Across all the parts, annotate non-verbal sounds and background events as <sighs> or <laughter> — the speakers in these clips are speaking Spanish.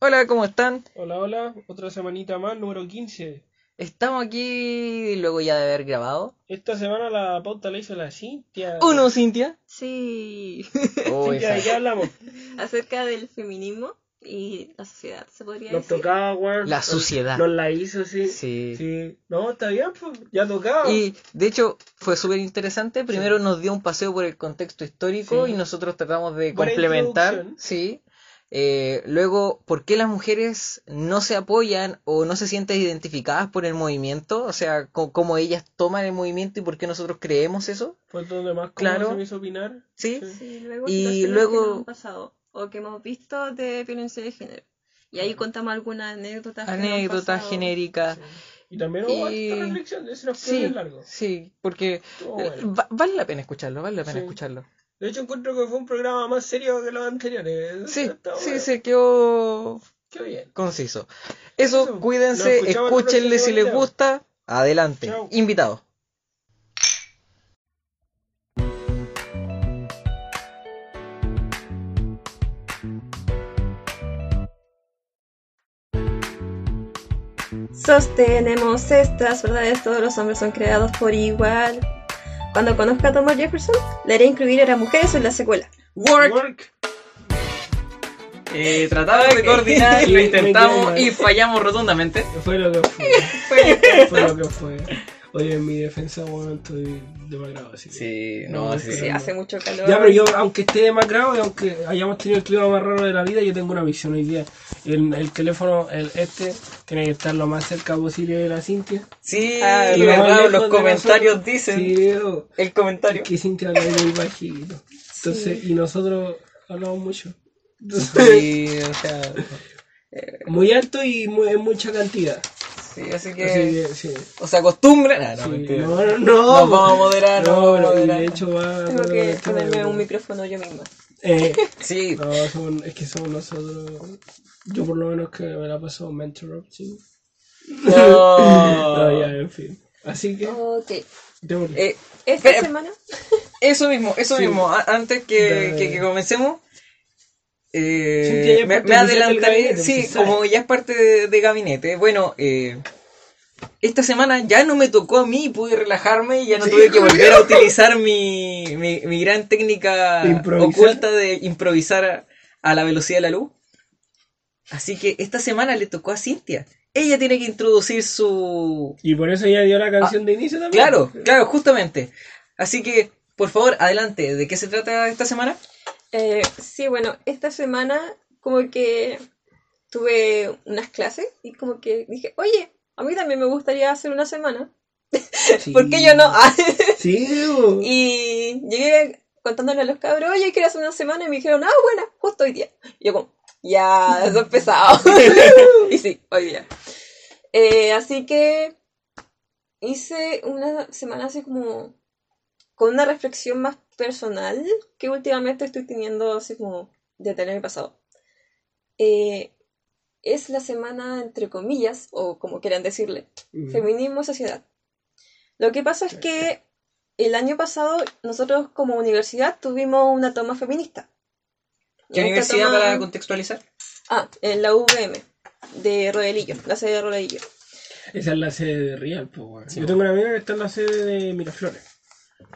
Hola, ¿cómo están? Hola, hola, otra semanita más, número 15. Estamos aquí luego ya de haber grabado. Esta semana la pauta la hizo la Cintia. ¿Uno, Cintia? Sí, Oh, <laughs> Cintia, ¿de qué hablamos? acerca del feminismo y la sociedad, se podría Nos decir. tocaba, weón. La Nos- suciedad. Nos la hizo, sí. Sí. Sí. No, está bien, pues. Ya tocaba. Y de hecho fue súper interesante. Primero nos dio un paseo por el contexto histórico Sí. y nosotros tratamos de Buena complementar. introducción. Sí. Eh, luego, ¿por qué las mujeres no se apoyan o no se sienten identificadas por el movimiento? O sea, co- cómo ellas toman el movimiento y por qué nosotros creemos eso. Fue donde más Claro. se me hizo opinar. ¿Sí? Sí. Sí, luego Y luego- que nos han pasado o que hemos visto de violencia de género. Y ahí contamos algunas anécdotas. Anécdotas genéricas. Sí. Y también hubo Y- reflexión de ese Sí, bien largo. sí, porque eh, bueno. va- vale la pena escucharlo, vale la pena Sí. escucharlo. De hecho, encuentro que fue un programa más serio que los anteriores. Sí, Está sí, bueno. se quedó Qué bien. conciso. Eso, Eso, cuídense, escúchenle si les gusta. Adelante, Chao. invitado. Sostenemos estas verdades, todos los hombres son creados por igual. Cuando conozca a Thomas Jefferson, le haré incluir a las mujeres en la secuela. Work. Work. Eh, tratamos de coordinar, lo <laughs> intentamos y fallamos rotundamente. <laughs> Fue lo que fue. fue lo que fue. Oye, en mi defensa, bueno, estoy demacrado así. Sí, no, no, sí. hace mucho calor. Ya, pero yo, aunque esté demacrado y aunque hayamos tenido el clima más raro de la vida, yo tengo una visión hoy día. El, el teléfono, el este, tiene que estar lo más cerca posible de la Cintia. Sí, Ah, y lo verdad, los comentarios nosotros. dicen. Sí, o- El comentario. que Cintia habla muy bajito. Entonces, y nosotros hablamos mucho. Sí, o sea, Muy alto y muy, en mucha cantidad. Sí, así que. Que, sí. O se acostumbran. Ah, no, Sí, mentira. no, no, no. Nos vamos a moderar, No, vamos a moderar. de hecho va. Tengo que va- ponerme va- un micrófono yo misma. Eh, <laughs> Sí, no, somos- es que somos nosotros. Yo por lo menos que me la paso mentor sí. No. <laughs> No, ya, en fin. Así que, Ok. Eh, Esta semana eso mismo, eso Sí. mismo. A- Antes que, que, que comencemos, eh, me, me adelantaré. Sí, pues, como ya es parte de, de gabinete. Bueno, eh, esta semana ya no me tocó a mí, pude relajarme y ya no Sí, tuve que <laughs> volver a utilizar mi, mi, mi gran técnica oculta de improvisar a, a la velocidad de la luz. Así que esta semana le tocó a Cintia. Ella tiene que introducir su, Y por eso ya dio la canción de inicio también. Ah, Claro, claro, justamente. Así que, por favor, adelante. ¿De qué se trata esta semana? Eh, sí, bueno, esta semana como que tuve unas clases y como que dije, oye, a mí también me gustaría hacer una semana. Sí. ¿Por qué yo no? <laughs> Sí, y llegué contándole a los cabros, oye, quiero hacer una semana y me dijeron, ah, bueno, justo hoy día. Y yo como, ya, <laughs> eso es pesado. <laughs> y sí, hoy día. Eh, así que hice una semana así como con una reflexión más personal que últimamente estoy teniendo así como desde el año pasado. Eh, es la semana entre comillas, o como quieran decirle, Mm. feminismo y sociedad. Lo que pasa es que el año pasado nosotros como universidad tuvimos una toma feminista. ¿Qué universidad toma- para contextualizar? Ah, en la UVM, de Rodelillo, la sede de Rodelillo. Esa es la sede de Real, pues. Sí, Yo tengo una amiga que está en la sede de Miraflores.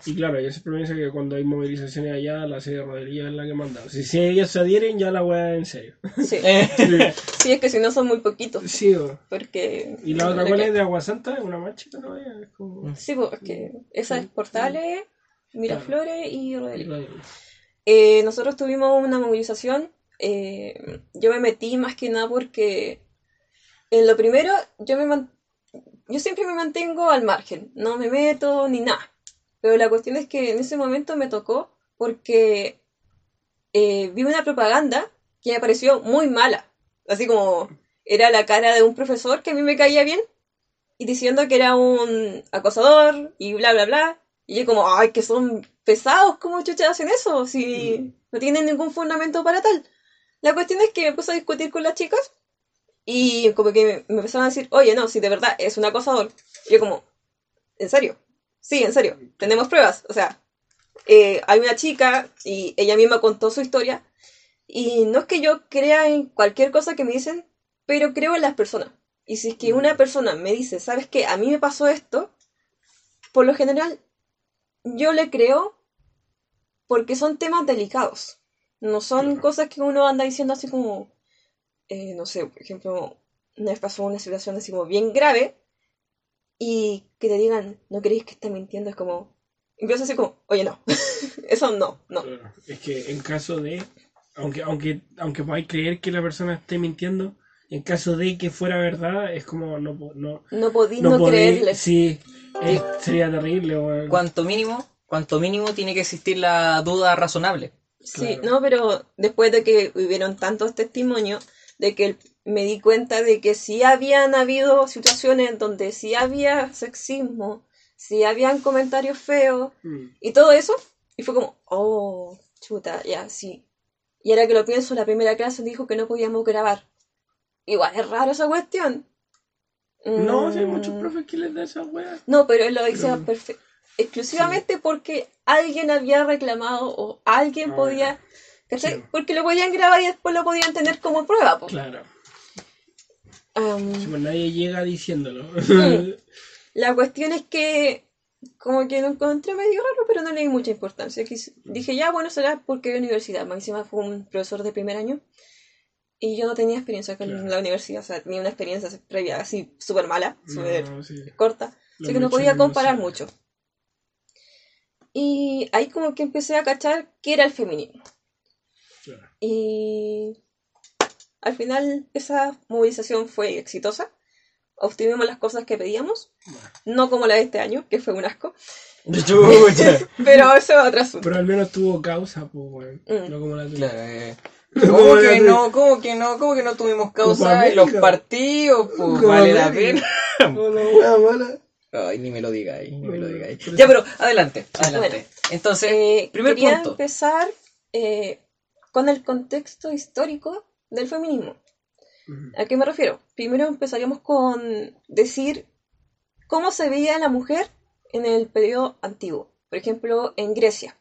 Y claro, ella siempre me dice que cuando hay movilizaciones allá, la sede de Rodería es la que manda. Si, si ellos se adhieren, ya la weá en serio. Sí. <laughs> Eh, sí, es que si no son muy poquitos, Sí, porque... Y la otra, ¿cuál que- es de Agua Santa? Es una más chica todavía. Es como. Sí, pues, es que esa es Portales, Miraflores y Rodelillo. Eh, nosotros tuvimos una movilización. eh, yo me metí más que nada porque en lo primero yo me man- yo siempre me mantengo al margen, no me meto ni nada. Pero la cuestión es que en ese momento me tocó porque eh, vi una propaganda que me pareció muy mala. Así como era la cara de un profesor que a mí me caía bien y diciendo que era un acosador y bla, bla, bla. Y yo como, ay, que son pesados, ¿cómo chuchas hacen eso? Si no tienen ningún fundamento para tal. La cuestión es que me puse a discutir con las chicas y como que me, me empezaron a decir, oye, no, si de verdad es un acosador. Y yo como, ¿en serio? Sí, en serio, tenemos pruebas. O sea, eh, hay una chica y ella misma contó su historia Y no es que yo crea en cualquier cosa que me dicen, pero creo en las personas. Y si es que una persona me dice, ¿sabes qué? A mí me pasó esto, por lo general, yo le creo porque son temas delicados. No son cosas que uno anda diciendo así como, eh, no sé, por ejemplo, una vez pasó una situación así como bien grave y que te digan, no queréis que esté mintiendo, es como, empieza así como, oye, no, <laughs> eso no, no. Es que en caso de, aunque, aunque, aunque podáis creer que la persona esté mintiendo, en caso de que fuera verdad, es como no no no podí no, creerle. Sí, sería terrible. Cuanto mínimo, cuanto mínimo tiene que existir la duda razonable. Sí, no, pero después de que hubieron tantos testimonios, de que me di cuenta de que sí habían habido situaciones donde sí había sexismo, sí habían comentarios feos mm. y todo eso, y fue como, oh, chuta, ya, sí. Y ahora que lo pienso, la primera clase dijo que no podíamos grabar. Igual es raro esa cuestión. No, si hay muchos mm. profes que les da esa wea. No, pero él lo dice perfecto. Exclusivamente porque alguien había reclamado o alguien ah, podía. Porque lo podían grabar y después lo podían tener como prueba. Claro. Pues nadie llega diciéndolo. <laughs> La cuestión es que como que lo encontré medio raro, pero no le di mucha importancia. Dije, ya, bueno, será porque la universidad. Más encima fue un profesor de primer año. Y yo no tenía experiencia con la universidad, o sea, tenía una experiencia previa así súper mala, súper corta. así que no podía comparar mucho. Y ahí como que empecé a cachar qué era el feminismo. Y al final esa movilización fue exitosa. Obtuvimos las cosas que pedíamos. No como la de este año, que fue un asco. <laughs> <laughs> Pero eso es otra Pero al menos tuvo causa, pues, No como la tuya. Eh. <laughs> ¿Cómo que no? ¿Cómo que no? ¿Cómo que no tuvimos causa en los partidos? Pues vale la pena. Ay, ni me lo digáis, ni me lo digáis. Ya, pero adelante, adelante. Entonces, eh, primer quería empezar eh, con el contexto histórico del feminismo. ¿A qué me refiero? Primero empezaríamos con decir cómo se veía la mujer en el periodo antiguo. Por ejemplo, en Grecia.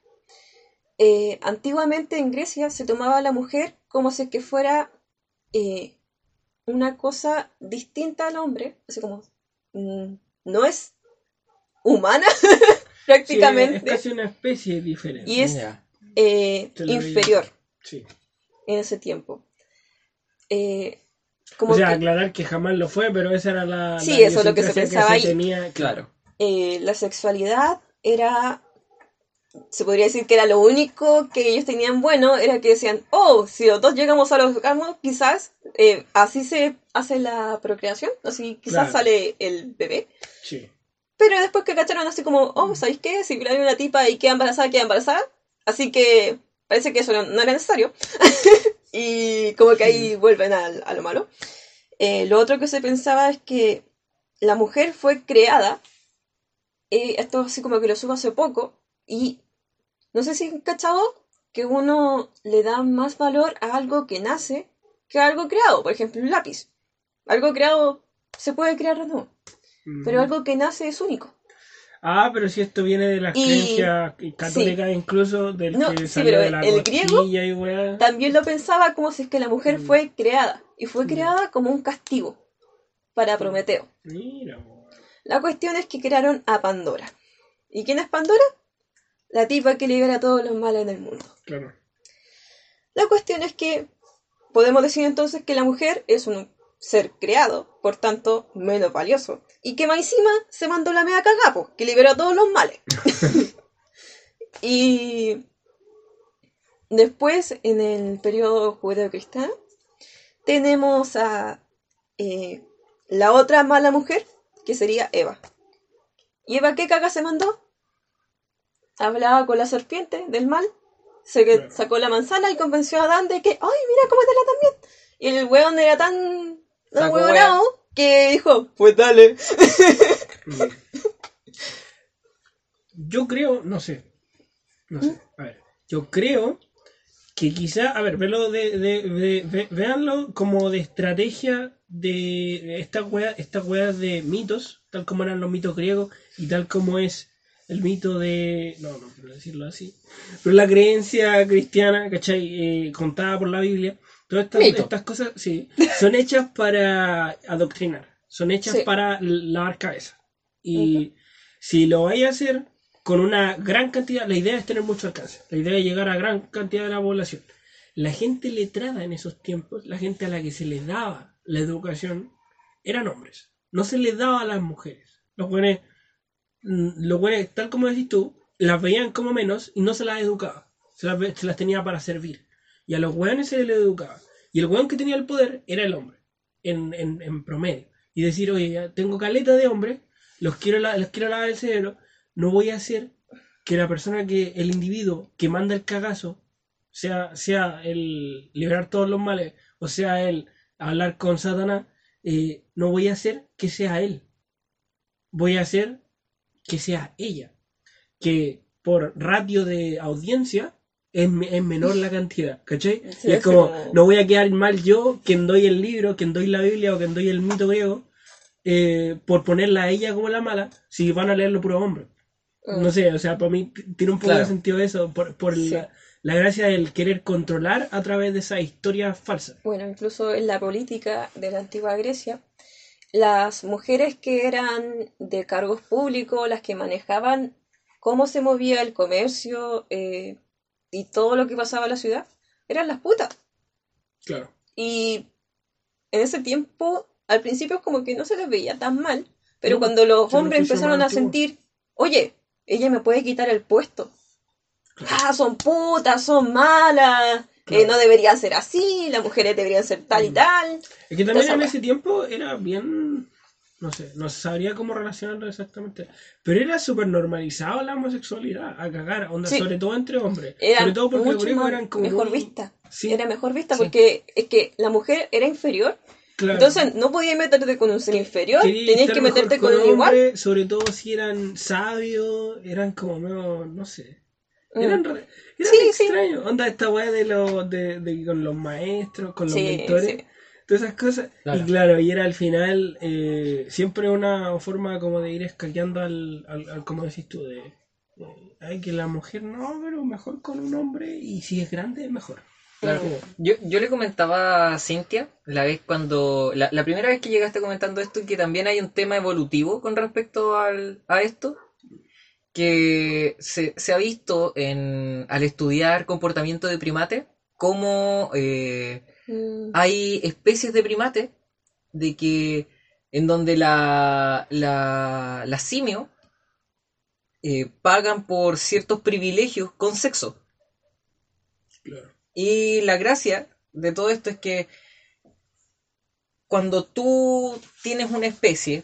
Eh, antiguamente en Grecia se tomaba a la mujer como si que fuera una cosa distinta al hombre, así como mm, no es humana <laughs> prácticamente. es casi una especie diferente. Y es eh, inferior en ese tiempo. Eh, como o sea, aclarar que jamás lo fue, pero esa era la. Sí, eso es lo que se pensaba ahí. claro. Eh, la sexualidad era. Se podría decir que era lo único que ellos tenían bueno, era que decían, oh, si los dos llegamos a los orgasmos, quizás así se hace la procreación, así quizás sale el bebé. Sí. Pero después que cacharon así como, oh, ¿sabéis qué? Si hay una tipa y queda embarazada, queda embarazada. Así que parece que eso no, era necesario. <laughs> y como que ahí vuelven a, lo malo. Eh, lo otro que se pensaba es que la mujer fue creada. Eh, esto así como que lo subo hace poco. Y no sé si han cachado que uno le da más valor a algo que nace que a algo creado. Por ejemplo, un lápiz. Algo creado se puede crear o no pero algo que nace es único. Ah, pero si esto viene de las creencias católicas incluso, del que salió de la el griego y también lo pensaba como si es que la mujer mm. fue creada, y fue mm. creada como un castigo para Prometeo. Mira. La cuestión es que crearon a Pandora. ¿Y quién es Pandora? La tipa que libera todos los males en el mundo. Claro. La cuestión es que podemos decir entonces que la mujer es un ser creado, por tanto, menos valioso. Y que más encima se mandó la mega cagapo, que liberó a todos los males. <laughs> y después, en el periodo judeo-cristiano, tenemos a eh, la otra mala mujer, que sería Eva. ¿Y Eva qué caga se mandó? Hablaba con la serpiente del mal, se sacó la manzana y convenció a Adán de que, ¡ay, mira, cómetela también! Y el weón era tan no que dijo, pues dale. Yo creo, no sé. No sé. A ver, yo creo que quizá, a ver, verlo de, de, veanlo como de estrategia de estas weas, estas weas de mitos, tal como eran los mitos griegos y tal como es el mito de, no, no quiero decirlo así, pero la creencia cristiana, ¿cachai? Eh, contada por la Biblia, todas estas, estas cosas, sí, son hechas para adoctrinar, son hechas para lavar cabeza. Y si lo vais a hacer con una gran cantidad, la idea es tener mucho alcance, la idea es llegar a gran cantidad de la población. La gente letrada en esos tiempos, la gente a la que se les daba la educación, eran hombres. No se les daba a las mujeres. Los buenos, mm, los buenos, tal como decís tú, las veían como menos y no se las educaba. Se las, tenía para servir. Y a los buenos se les educaba. Y el weón que tenía el poder era el hombre, en, en, promedio. Y decir, oye, ya tengo caleta de hombre, los quiero, los quiero lavar el cerebro, no voy a hacer que la persona que, el individuo que manda el cagazo, sea, sea el liberar todos los males, o sea el hablar con Satanás, eh, no voy a hacer que sea él. Voy a hacer que sea ella. Que por ratio de audiencia es, menor la cantidad, ¿cachai? es como, no voy a quedar mal yo, quien doy el libro, quien doy la Biblia o quien doy el mito griego, eh, por ponerla a ella como la mala, si van a leerlo puro hombre. No mm. sé, o sea, para mí tiene un poco de sentido eso, por, por la, la gracia del querer controlar a través de esa historia falsa. Bueno, incluso en la política de la antigua Grecia, las mujeres que eran de cargos públicos, las que manejaban cómo se movía el comercio eh, y todo lo que pasaba en la ciudad, eran las putas. Claro. Y en ese tiempo, al principio es como que no se les veía tan mal, pero cuando los hombres empezaron a sentir, oye, ella me puede quitar el puesto, ah, son putas, son malas, eh, no deberían ser así, las mujeres deberían ser tal y mm. tal. Es que también en ese tiempo era bien, no sé, no sabría cómo relacionarlo exactamente, pero era súper normalizado la homosexualidad, a cagar, onda, sobre todo entre hombres. sobre todo porque los eran como... Mejor vista. Era mejor vista porque es que la mujer era inferior. Entonces no podías meterte con un ser inferior, tenías que meterte con, un igual. Sobre todo si eran sabios, eran como, no, no sé. Eran, mm. extraños. Onda esta weá de, los de, con los maestros, con los mentores. Todas esas cosas. Y claro, y era al final eh, siempre una forma como de ir escaqueando al, al, como decís tú, de, ay, que la mujer no, pero mejor con un hombre y si es grande, mejor. Claro. Yo, yo le comentaba a Cintia la vez cuando. La, la, primera vez que llegaste comentando esto, que también hay un tema evolutivo con respecto al, a esto que se, ha visto en, al estudiar comportamiento de primate cómo eh, mm. hay especies de primate de que en donde la, la, simio eh, pagan por ciertos privilegios con sexo. Y la gracia de todo esto es que cuando tú tienes una especie,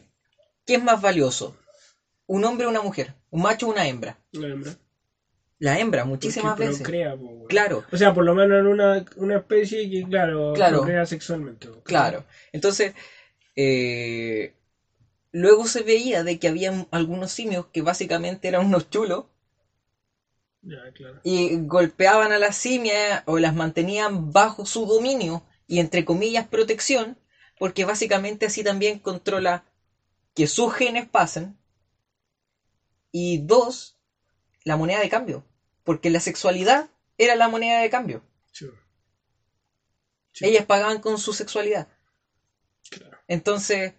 ¿qué es más valioso? ¿Un hombre o una mujer? Un macho o una hembra. La hembra. La hembra, muchísimas veces. claro. O sea, por lo menos en una, una especie que, claro, claro. procrea sexualmente. Claro. Entonces, eh, luego se veía de que había algunos simios que básicamente eran unos chulos. Ya, claro. Y golpeaban a las simias o las mantenían bajo su dominio y entre comillas protección, porque básicamente así también controla que sus genes pasen y dos, la moneda de cambio. Porque la sexualidad era la moneda de cambio. Ellas pagaban con su sexualidad. Entonces,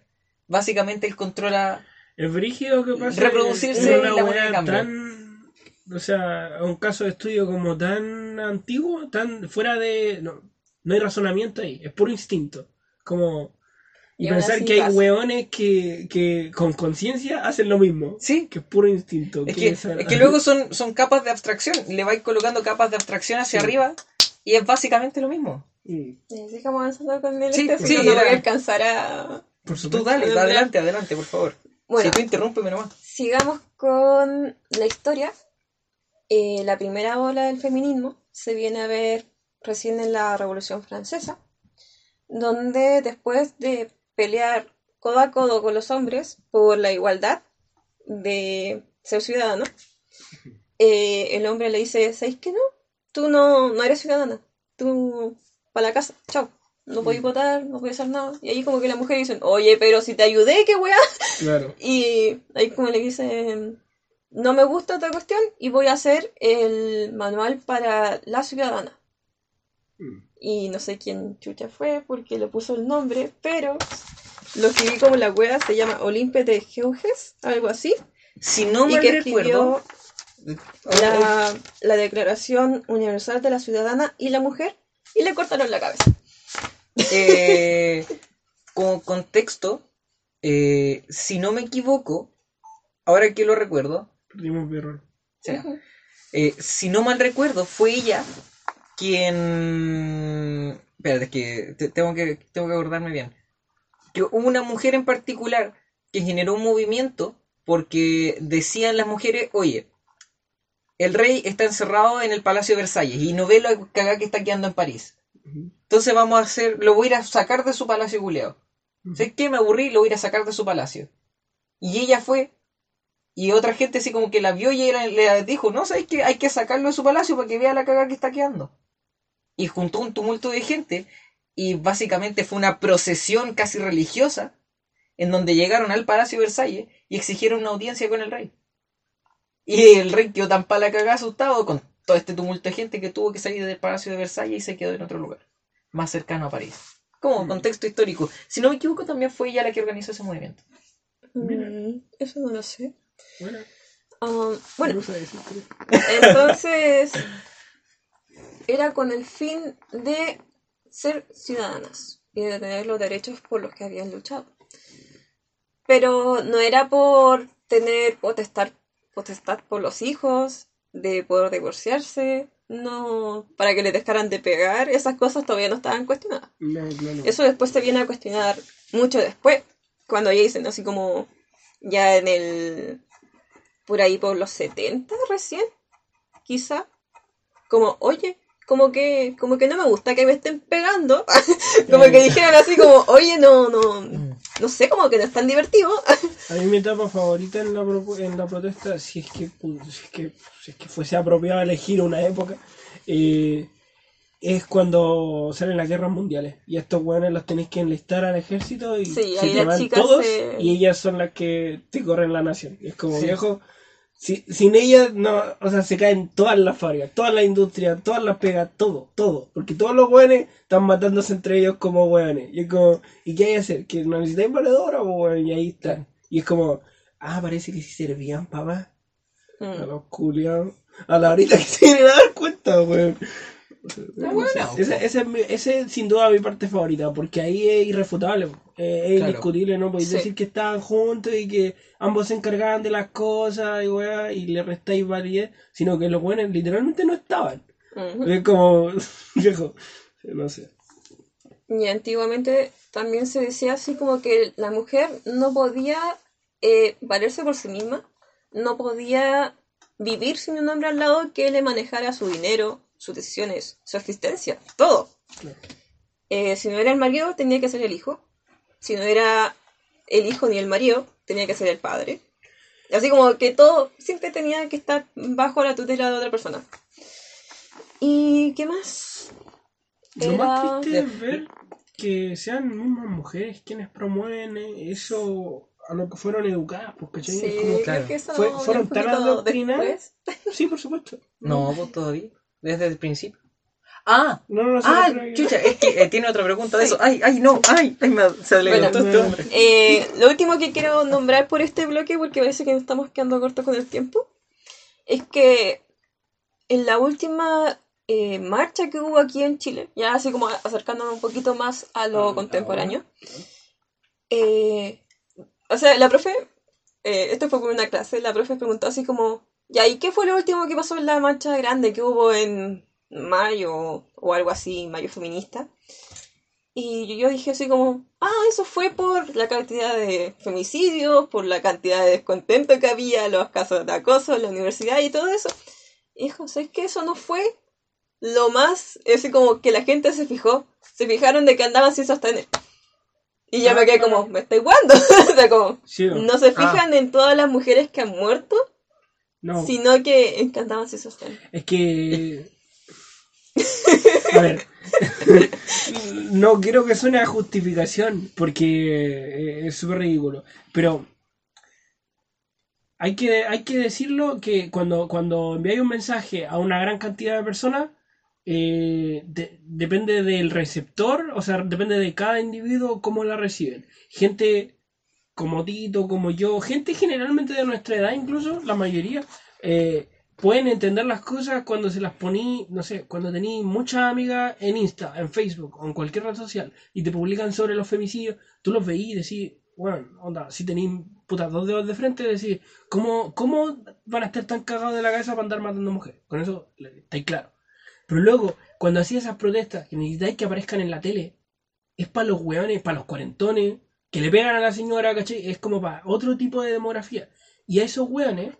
básicamente él controla. Es brígido que pasa. Reproducirse la moneda de cambio. Tan, o sea, un caso de estudio como tan antiguo, tan fuera de. No, no hay razonamiento ahí, es puro instinto. Como y, pensar que hay hueones que, que con conciencia hacen lo mismo. Sí. Que es puro instinto. Es que, es que luego son, son capas de abstracción. Le vais colocando capas de abstracción hacia arriba y es básicamente lo mismo. Mm. Sigamos avanzando con el sí, este, sí, no voy a alcanzar a... Por supuesto. Tú dale, adelante, adelante, por favor. Bueno, si tú interrúmpeme nomás. Sigamos con la historia. Eh, la primera ola del feminismo se viene a ver recién en la Revolución Francesa, donde después de pelear codo a codo con los hombres por la igualdad de ser ciudadano, eh, el hombre le dice, ¿sabes qué no? Tú no, no eres ciudadana, tú para la casa, chao. No podéis mm. votar, no podéis hacer nada. Y ahí como que la mujer dice, oye, pero si te ayudé, qué weá. Claro. <laughs> Y ahí como le dicen, no me gusta esta cuestión y voy a hacer el manual para la ciudadana. Mm. Y no sé quién chucha fue porque le puso el nombre, pero lo escribí como la wea, se llama Olimpia de Geuges, algo así. Si no me recuerdo. La, la, Declaración Universal de la Ciudadana y la Mujer y le cortaron la cabeza. Eh, como contexto, eh, si no me equivoco, ahora que lo recuerdo, eh, si no mal recuerdo, fue ella quien. Espérate, es que tengo que tengo que acordarme bien. Que hubo una mujer en particular que generó un movimiento porque decían las mujeres, oye, el rey está encerrado en el Palacio de Versalles y no ve lo cagada que está quedando en París. Entonces vamos a hacer, lo voy a ir a sacar de su palacio culeado. ¿Sabes qué? Me aburrí, lo voy a ir a sacar de su palacio. Y ella fue, y otra gente así como que la vio y ella le dijo, no, ¿sabes qué? Hay que sacarlo de su palacio para que vea la cagada que está quedando. Y juntó un tumulto de gente, y básicamente fue una procesión casi religiosa, en donde llegaron al Palacio de Versalles y exigieron una audiencia con el rey. Y el rey quedó tan para la cagada asustado con todo este tumulto de gente que tuvo que salir del Palacio de Versalles y se quedó en otro lugar, más cercano a París. Como mm. contexto histórico. Si no me equivoco, también fue ella la que organizó ese movimiento. Mm, eso no lo sé. Bueno. Um, bueno. Entonces, era con el fin de ser ciudadanas y de tener los derechos por los que habían luchado. Pero no era por tener potestad, potestad por los hijos, de poder divorciarse, no, para que le dejaran de pegar, esas cosas todavía no estaban cuestionadas. Eso después se viene a cuestionar mucho después, cuando ya dicen así como ya en el, por ahí por los 70 recién, quizá, como, oye, como que, como que no me gusta que me estén pegando, <laughs> como que dijeron así como, oye, no, no, mm no sé, como que no es tan divertido. <laughs> A mí mi etapa favorita en la, en la protesta, si es, que, si, es que, si es que fuese apropiado elegir una época, eh, es cuando salen las guerras mundiales. Y estos weones los tenéis que enlistar al ejército y se te van todos y ellas son las que te corren la nación. Y es como viejo sin ellas, no, o sea, se caen todas las fábricas, todas las industrias, todas las pegas, todo, todo. Porque todos los hueones están matándose entre ellos como hueones. Y es como, ¿y qué hay que hacer? ¿Que no necesitáis valedora? Pues, y ahí están. Y es como, ah, parece que sí servían para mm. A los culiados. A la horita que se vienen a dar cuenta, weón. ese, es sin duda mi parte favorita, porque ahí es irrefutable, es indiscutible, ¿no? Podéis decir que estaban juntos y que ambos se encargaban de las cosas y, y le restáis validez, sino que los buenos literalmente no estaban. Es como, <laughs> viejo, no sé. Y antiguamente también se decía así como que la mujer no podía eh, valerse por sí misma, no podía vivir sin un hombre al lado que le manejara su dinero, sus decisiones, su existencia, todo. Eh, si no era el marido, tenía que ser el hijo. Si no era el hijo ni el marido, tenía que ser el padre. Así como que todo siempre tenía que estar bajo la tutela de otra persona. ¿Y qué más? Lo más triste es ver que sean mismas mujeres quienes promueven eso a lo que fueron educadas, porque sí, fueron tan adoctrinadas. Sí, por supuesto. No, pues todavía desde el principio. Ah, no, no, ah, chucha, es que eh, tiene otra pregunta de eso. Ay, ay, no, ay, ay me, se le bueno, este hombre. Eh, lo último que quiero nombrar por este bloque, porque parece que nos estamos quedando cortos con el tiempo, es que en la última eh, marcha que hubo aquí en Chile, ya así como acercándonos un poquito más a lo ah, contemporáneo, o sea, la profe, esto fue por una clase, la profe preguntó así como, ya, ¿y qué fue lo último que pasó en la marcha grande que hubo en mayo o algo así, mayo feminista? Y yo dije así como, ah, eso fue por la cantidad de femicidios, por la cantidad de descontento que había, los casos de acoso en la universidad y todo eso. Y dijo, ¿sabes qué? Eso no fue lo más, es como que la gente se fijó, se fijaron de que andaban sin sostener. Y yo me quedé como, me estoy guando. <laughs> o sea, como, no se fijan ah. en todas las mujeres que han muerto no. Sino que encantaban se sostener. Es que. <laughs> A ver. <laughs> no quiero que suene a justificación, porque es súper ridículo. Pero. hay que, hay que decirlo que cuando, cuando enviáis un mensaje a una gran cantidad de personas, eh, depende del receptor, o sea, depende de cada individuo cómo la reciben. Gente como Tito, como yo, gente generalmente de nuestra edad incluso, la mayoría, eh, pueden entender las cosas cuando se las poní, no sé, cuando tenéis muchas amigas en Insta, en Facebook o en cualquier red social y te publican sobre los femicidios, tú los veís y decís, bueno, onda, si tenéis putas dos dedos de frente, decís, ¿cómo, ¿cómo van a estar tan cagados de la cabeza para andar matando mujeres? Con eso estáis claro. Pero luego, cuando hacía esas protestas que necesitáis que aparezcan en la tele, es para los hueones, para los cuarentones, que le pegan a la señora, ¿cachai? Es como para otro tipo de demografía. Y a esos hueones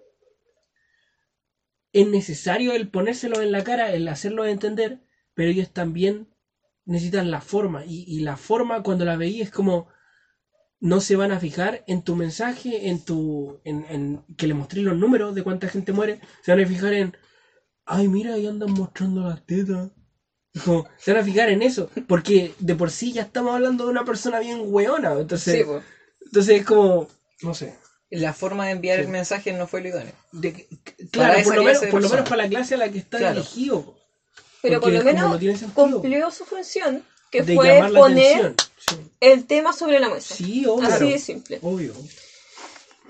es necesario el ponérselo en la cara, el hacerlo entender, pero ellos también necesitan la forma. Y, la forma, cuando la veí, es como no se van a fijar en tu mensaje, en tu. en, que le mostré los números de cuánta gente muere, se van a fijar en. Ay, mira, ahí andan mostrando las tetas. se van a fijar en eso, porque de por sí ya estamos hablando de una persona bien weona. Entonces, entonces es como, no sé la forma de enviar el mensaje no fue lo idóneo. claro, por lo, menos, por lo, menos, para la clase a la que está dirigido. Pero por lo menos cumplió su función, que fue poner el tema sobre la mesa. Sí, obvio. Así de simple. Obvio.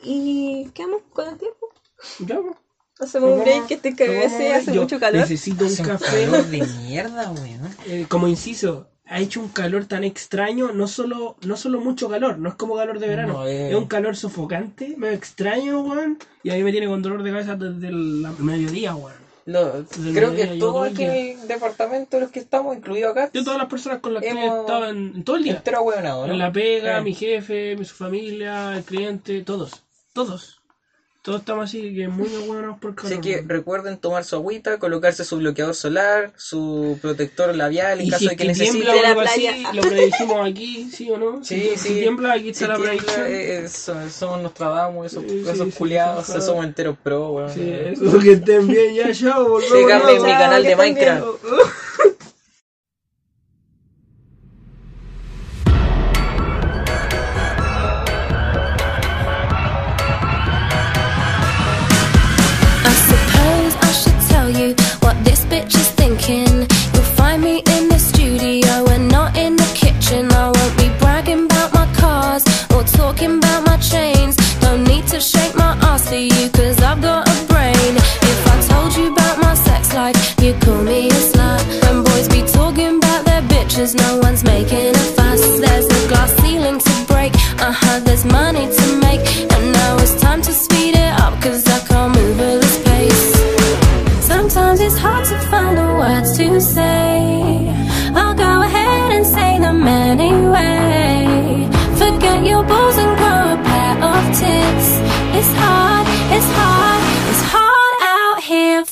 ¿Y qué vamos con el tiempo? Ya, Hacemos un break que este café hace mucho calor. Necesito un café. de mierda, weón. Eh, como inciso, ha hecho un calor tan extraño, no solo, no solo mucho calor, no es como calor de verano, es un calor sofocante, medio extraño, weón, y a mí me tiene con dolor de cabeza desde el mediodía, weón. creo que todos aquí en el departamento, los que estamos, incluido acá, yo todas las personas con las que he estado en, todo el día, en la pega, mi jefe, mi, su familia, el cliente, todos, todos. Todos estamos así que muy <laughs> buenos por calor. Así que recuerden tomar su agüita, colocarse su bloqueador solar, su protector labial en caso de que, necesiten. la playa. lo que dijimos aquí, ¿sí o no? <laughs> Sí, si, sí. tiembla, aquí está la playa. Eh, somos Nostradamus, esos, sí, esos culiados, somos enteros pro, weón. Sí, eso que estén bien, ya, ya, <laughs> volvemos. Síganme en mi canal de Minecraft.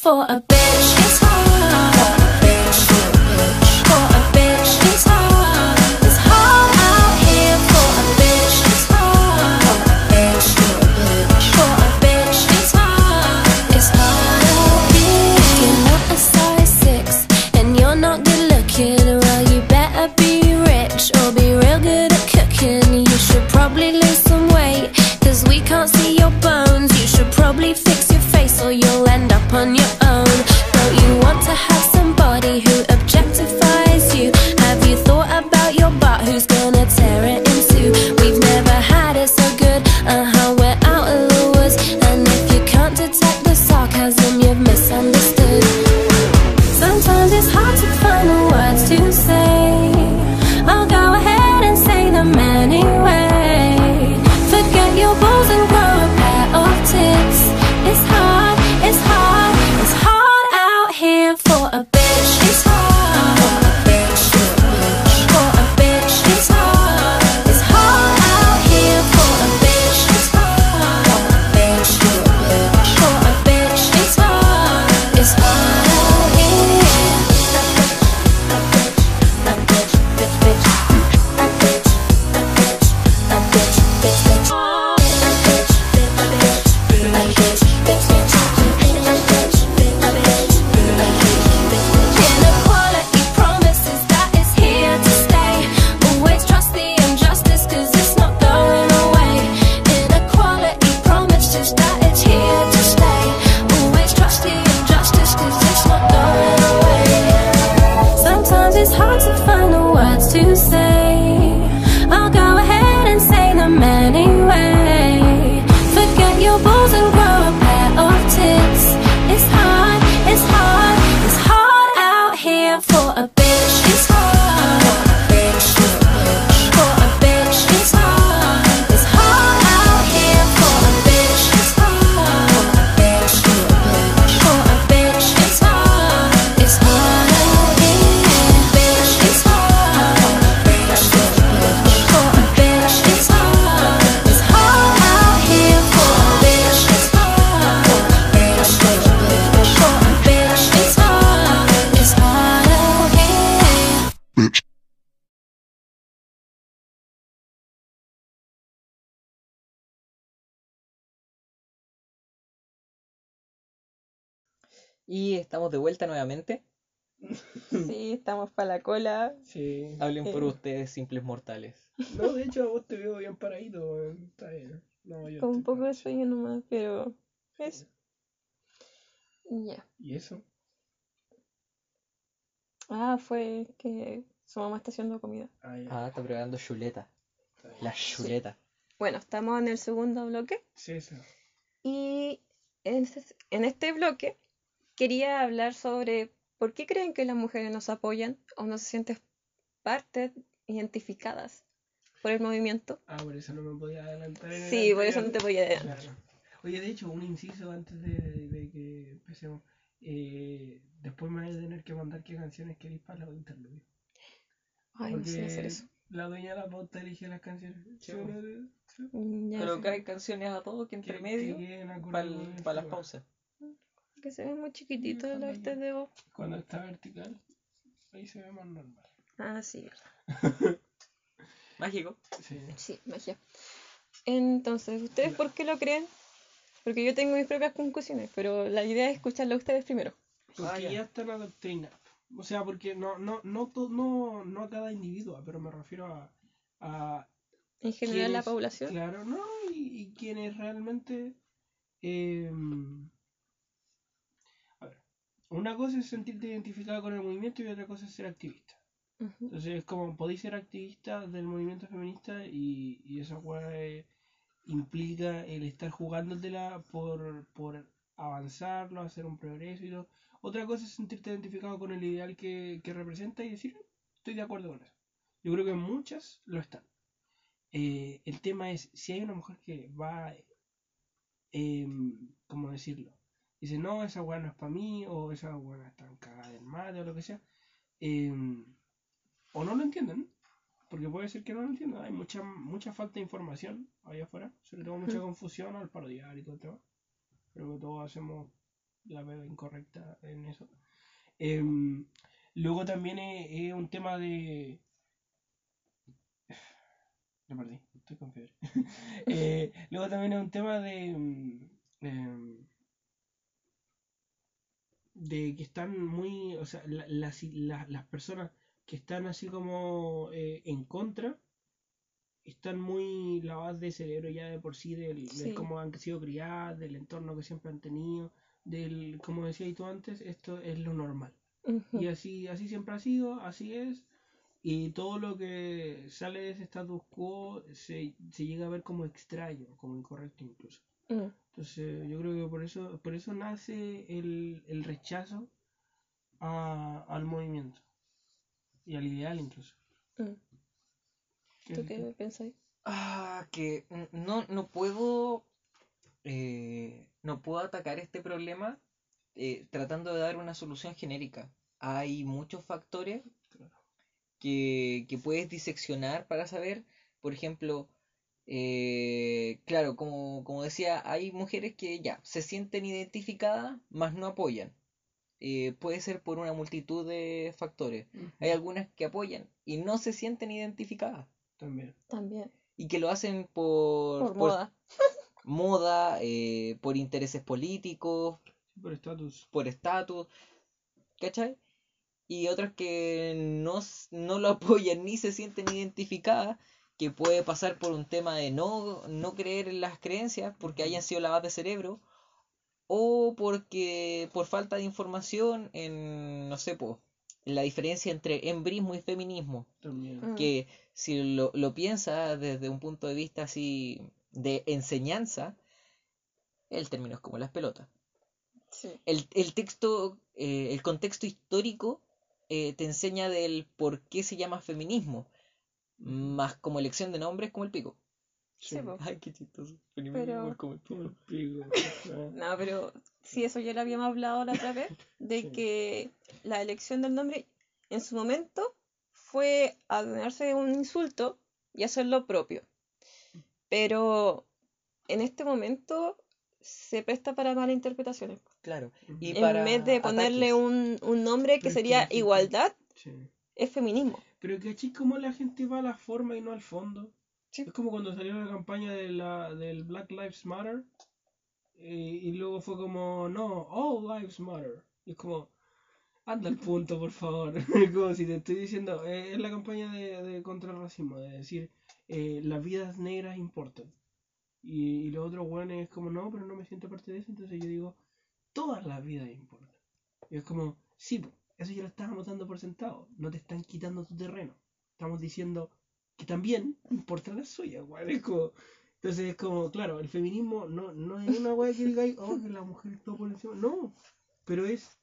for a Y estamos de vuelta nuevamente. <laughs> Sí, estamos para la cola. Sí. Hablen por eh. ustedes, simples mortales. No, de hecho, a vos te veo bien paradito. Está bien. Con un poco de sueño nomás, pero eso. Ya. ¿Y eso? Ah, fue que su mamá está haciendo comida. Ah, ah está preparando chuleta. La chuleta. Bueno, estamos en el segundo bloque. Sí, sí. Y este, en este, bloque quería hablar sobre por qué creen que las mujeres nos apoyan o no se sienten parte identificadas por el movimiento. Ah, por eso no me podía adelantar. sí, por eso no te podía adelantar. Oye, de hecho, un inciso antes de, que empecemos. Eh, después me voy a tener que mandar qué canciones queréis para los interludios. Ay, no sé hacer eso. La dueña de la pauta elige las canciones. Pero que hay canciones a todo que entre medio para las pausas. Que se ve muy chiquitito el arte de voz. Cuando está vertical, ahí se ve más normal. Ah, sí, <laughs> Mágico. Sí. sí, magia. Entonces, ¿ustedes por qué lo creen? Porque yo tengo mis propias conclusiones, pero la idea es escucharlo a ustedes primero. Porque ah, ya. están adoctrinados. O sea, porque no, no, no, no, no a cada individuo, pero me refiero a. a en general la población. Claro, no, y, quienes realmente. Eh, ver, una cosa es sentirte identificado con el movimiento y otra cosa es ser activista. Entonces, es como podéis ser activista del movimiento feminista y, y esa implica el estar jugándotela por, por avanzarlo, hacer un progreso y todo. Otra cosa es sentirte identificado con el ideal que, representa y decir, estoy de acuerdo con eso. Yo creo que muchas lo están. Eh, el tema es, si hay una mujer que va, eh, ¿cómo decirlo? Dice, no, esa weá no es para mí, o esa weá está cagada del madre, o lo que sea. Em, o no lo entienden, porque puede ser que no lo entiendan. Hay mucha, mucha falta de información ahí afuera, sobre todo mucha confusión al parodiar y todo el tema. Creo que todos hacemos la veo incorrecta en eso. Em, luego también es, un tema de... <sighs> Lo perdí, estoy con fiebre. <laughs> Eh, luego también es un tema de... Em, de que están muy... O sea, las, las personas que están así como eh, en contra están muy lavadas de cerebro ya de por sí, del, de cómo han sido criadas, del entorno que siempre han tenido del, como decía tú antes, esto es lo normal. Y así, así siempre ha sido, así es. Y todo lo que sale de ese status quo se, llega a ver como extraño, como incorrecto incluso. Mm. Entonces yo creo que por eso, por eso nace el, rechazo al movimiento y al ideal incluso. Mm. ¿Tú qué pensáis? Ah, que no, no puedo eh, no puedo atacar este problema eh, tratando de dar una solución genérica. Hay muchos factores que, puedes diseccionar para saber, por ejemplo, eh, claro, como, como, decía, hay mujeres que ya se sienten identificadas, mas no apoyan. puede ser por una multitud de factores. Hay algunas que apoyan y no se sienten identificadas. También. También. Y que lo hacen por, por moda. <laughs> moda, eh, por intereses políticos, por estatus. Por estatus, ¿cachai? Y otras que no, no lo <laughs> apoyan ni se sienten identificadas, que puede pasar por un tema de no, no creer en las creencias porque hayan sido lavadas de cerebro, o porque por falta de información en, no sé, pues, la diferencia entre embrismo y feminismo. También. Que si lo, lo piensas desde un punto de vista así de enseñanza, el término es como las pelotas. El, el, texto, eh, el contexto histórico eh, te enseña del por qué se llama feminismo, más como elección de nombres como el pico. <laughs> Ay, qué chistoso. Feminismo como el pico. <laughs> no, pero sí, eso ya lo habíamos hablado la otra vez, de que la elección del nombre en su momento fue adueñarse un insulto y hacer lo propio. Pero en este momento se presta para malas interpretaciones. Claro. Y en vez de ponerle un, nombre que sería igualdad, es feminismo. Pero que así como la gente va a la forma y no al fondo. Es como cuando salió la campaña de la, del Black Lives Matter. Eh, y luego fue como, no, All Lives Matter. Y es como, anda al punto, por favor. <laughs> como si te estoy diciendo, eh, es la campaña de, de contra el racismo, de decir, eh, las vidas negras importan. Y, y los otros bueno es como, no, pero no me siento parte de eso, entonces yo digo, todas las vidas importan. Y es como, sí, eso ya lo estábamos dando por sentado, no te están quitando tu terreno. Estamos diciendo que también importa la suya, Es como, entonces es como, claro, el feminismo no, no es una weá que diga, oh, que la mujer está por encima. No, pero es,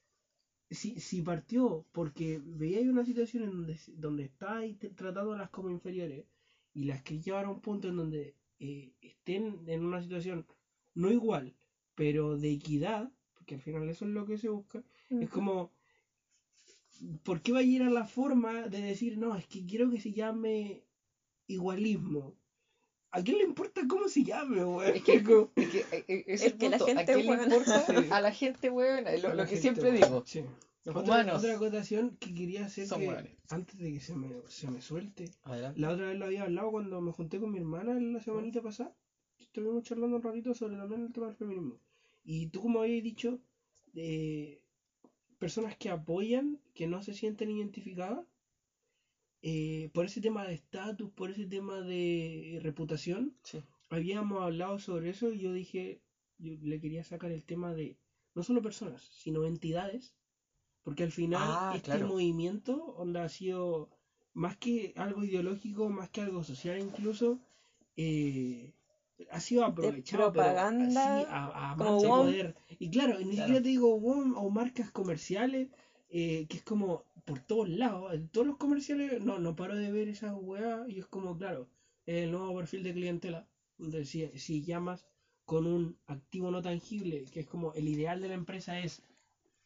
si, si partió porque veía una situación en donde, donde estáis tratándolas como inferiores y las que llevar a un punto en donde eh, estén en una situación no igual, pero de equidad, porque al final eso es lo que se busca, es como, ¿por qué va a ir a la forma de decir, no, es que quiero que se llame igualismo? ¿A quién le importa cómo se llame, weón? Es que, es que, eh, eh, es, el, punto. ¿A quién le importa? <laughs> A la gente, weón. Lo, lo que siempre digo. Sí. Los otra, humanos. Otra acotación que quería hacer que, antes de que se me, se me suelte. Adelante. La otra vez lo había hablado cuando me junté con mi hermana la semanita pasada. Estuvimos charlando un ratito sobre también el tema del feminismo. Y tú, como habías dicho, de personas que apoyan, que no se sienten identificadas, eh, por ese tema de estatus, por ese tema de reputación, habíamos hablado sobre eso y yo dije, yo le quería sacar el tema de no solo personas, sino entidades, porque al final ah, este movimiento onda ha sido más que algo ideológico, más que algo social incluso, eh, ha sido aprovechado propaganda a, más poder. Y claro, ni siquiera te digo o marcas comerciales, eh, que es como por todos lados, en todos los comerciales, no, no paro de ver esas weas y es como, claro, el nuevo perfil de clientela, donde si, si llamas con un activo no tangible, que es como el ideal de la empresa es